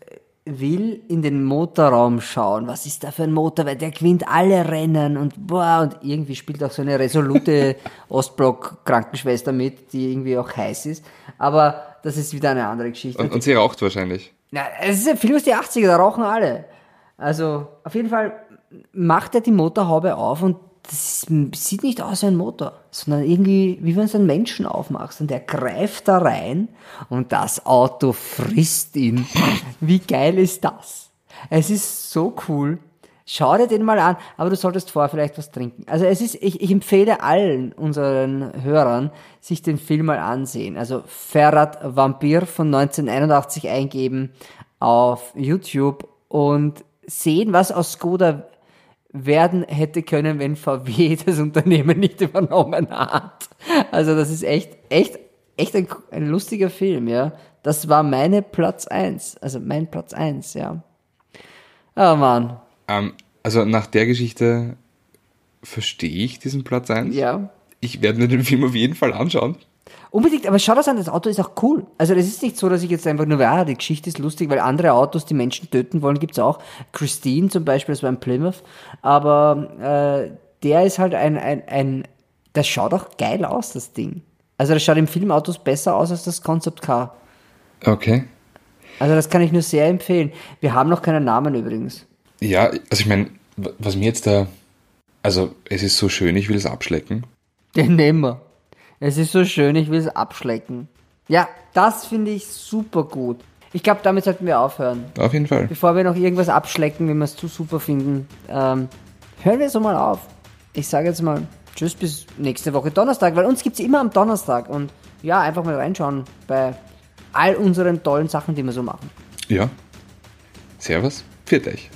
will in den Motorraum schauen. Was ist da für ein Motor? Weil der gewinnt alle Rennen und boah, und irgendwie spielt auch so eine resolute Ostblock-Krankenschwester mit, die irgendwie auch heiß ist. Aber das ist wieder eine andere Geschichte. Und, und sie raucht wahrscheinlich. Ja, es ist ein Film aus die 80er, da rauchen alle. Also, auf jeden Fall macht er die Motorhaube auf und das sieht nicht aus wie ein Motor, sondern irgendwie, wie wenn du einen Menschen aufmachst und der greift da rein und das Auto frisst ihn. Wie geil ist das? Es ist so cool. Schau dir den mal an, aber du solltest vorher vielleicht was trinken. Also es ist, ich, ich empfehle allen unseren Hörern, sich den Film mal ansehen. Also Ferrat Vampir von 1981 eingeben auf YouTube und sehen, was aus Skoda werden hätte können, wenn VW das Unternehmen nicht übernommen hat. Also das ist echt, echt, echt ein, ein lustiger Film, ja. Das war meine Platz eins, also mein Platz eins, ja. Oh Mann. Ähm, also nach der Geschichte verstehe ich diesen Platz eins. Ja. Ich werde mir den Film auf jeden Fall anschauen. Unbedingt, aber schau das an, das Auto ist auch cool. Also es ist nicht so, dass ich jetzt einfach nur, ja, die Geschichte ist lustig, weil andere Autos, die Menschen töten wollen, gibt's auch. Christine zum Beispiel, das war ein Plymouth. Aber äh, der ist halt ein, ein, ein, das schaut auch geil aus, das Ding. Also das schaut im Filmautos besser aus als das Concept Car. Okay. Also das kann ich nur sehr empfehlen. Wir haben noch keinen Namen übrigens. Ja, also ich meine, was mir jetzt da, also es ist so schön, ich will es abschlecken. Den nehmen wir. Es ist so schön, ich will es abschlecken. Ja, das finde ich super gut. Ich glaube, damit sollten wir aufhören. Auf jeden Fall. Bevor wir noch irgendwas abschlecken, wenn wir es zu super finden, ähm, hören wir so mal auf. Ich sage jetzt mal Tschüss bis nächste Woche Donnerstag, weil uns gibt es immer am Donnerstag. Und ja, einfach mal reinschauen bei all unseren tollen Sachen, die wir so machen. Ja. Servus. Viert euch.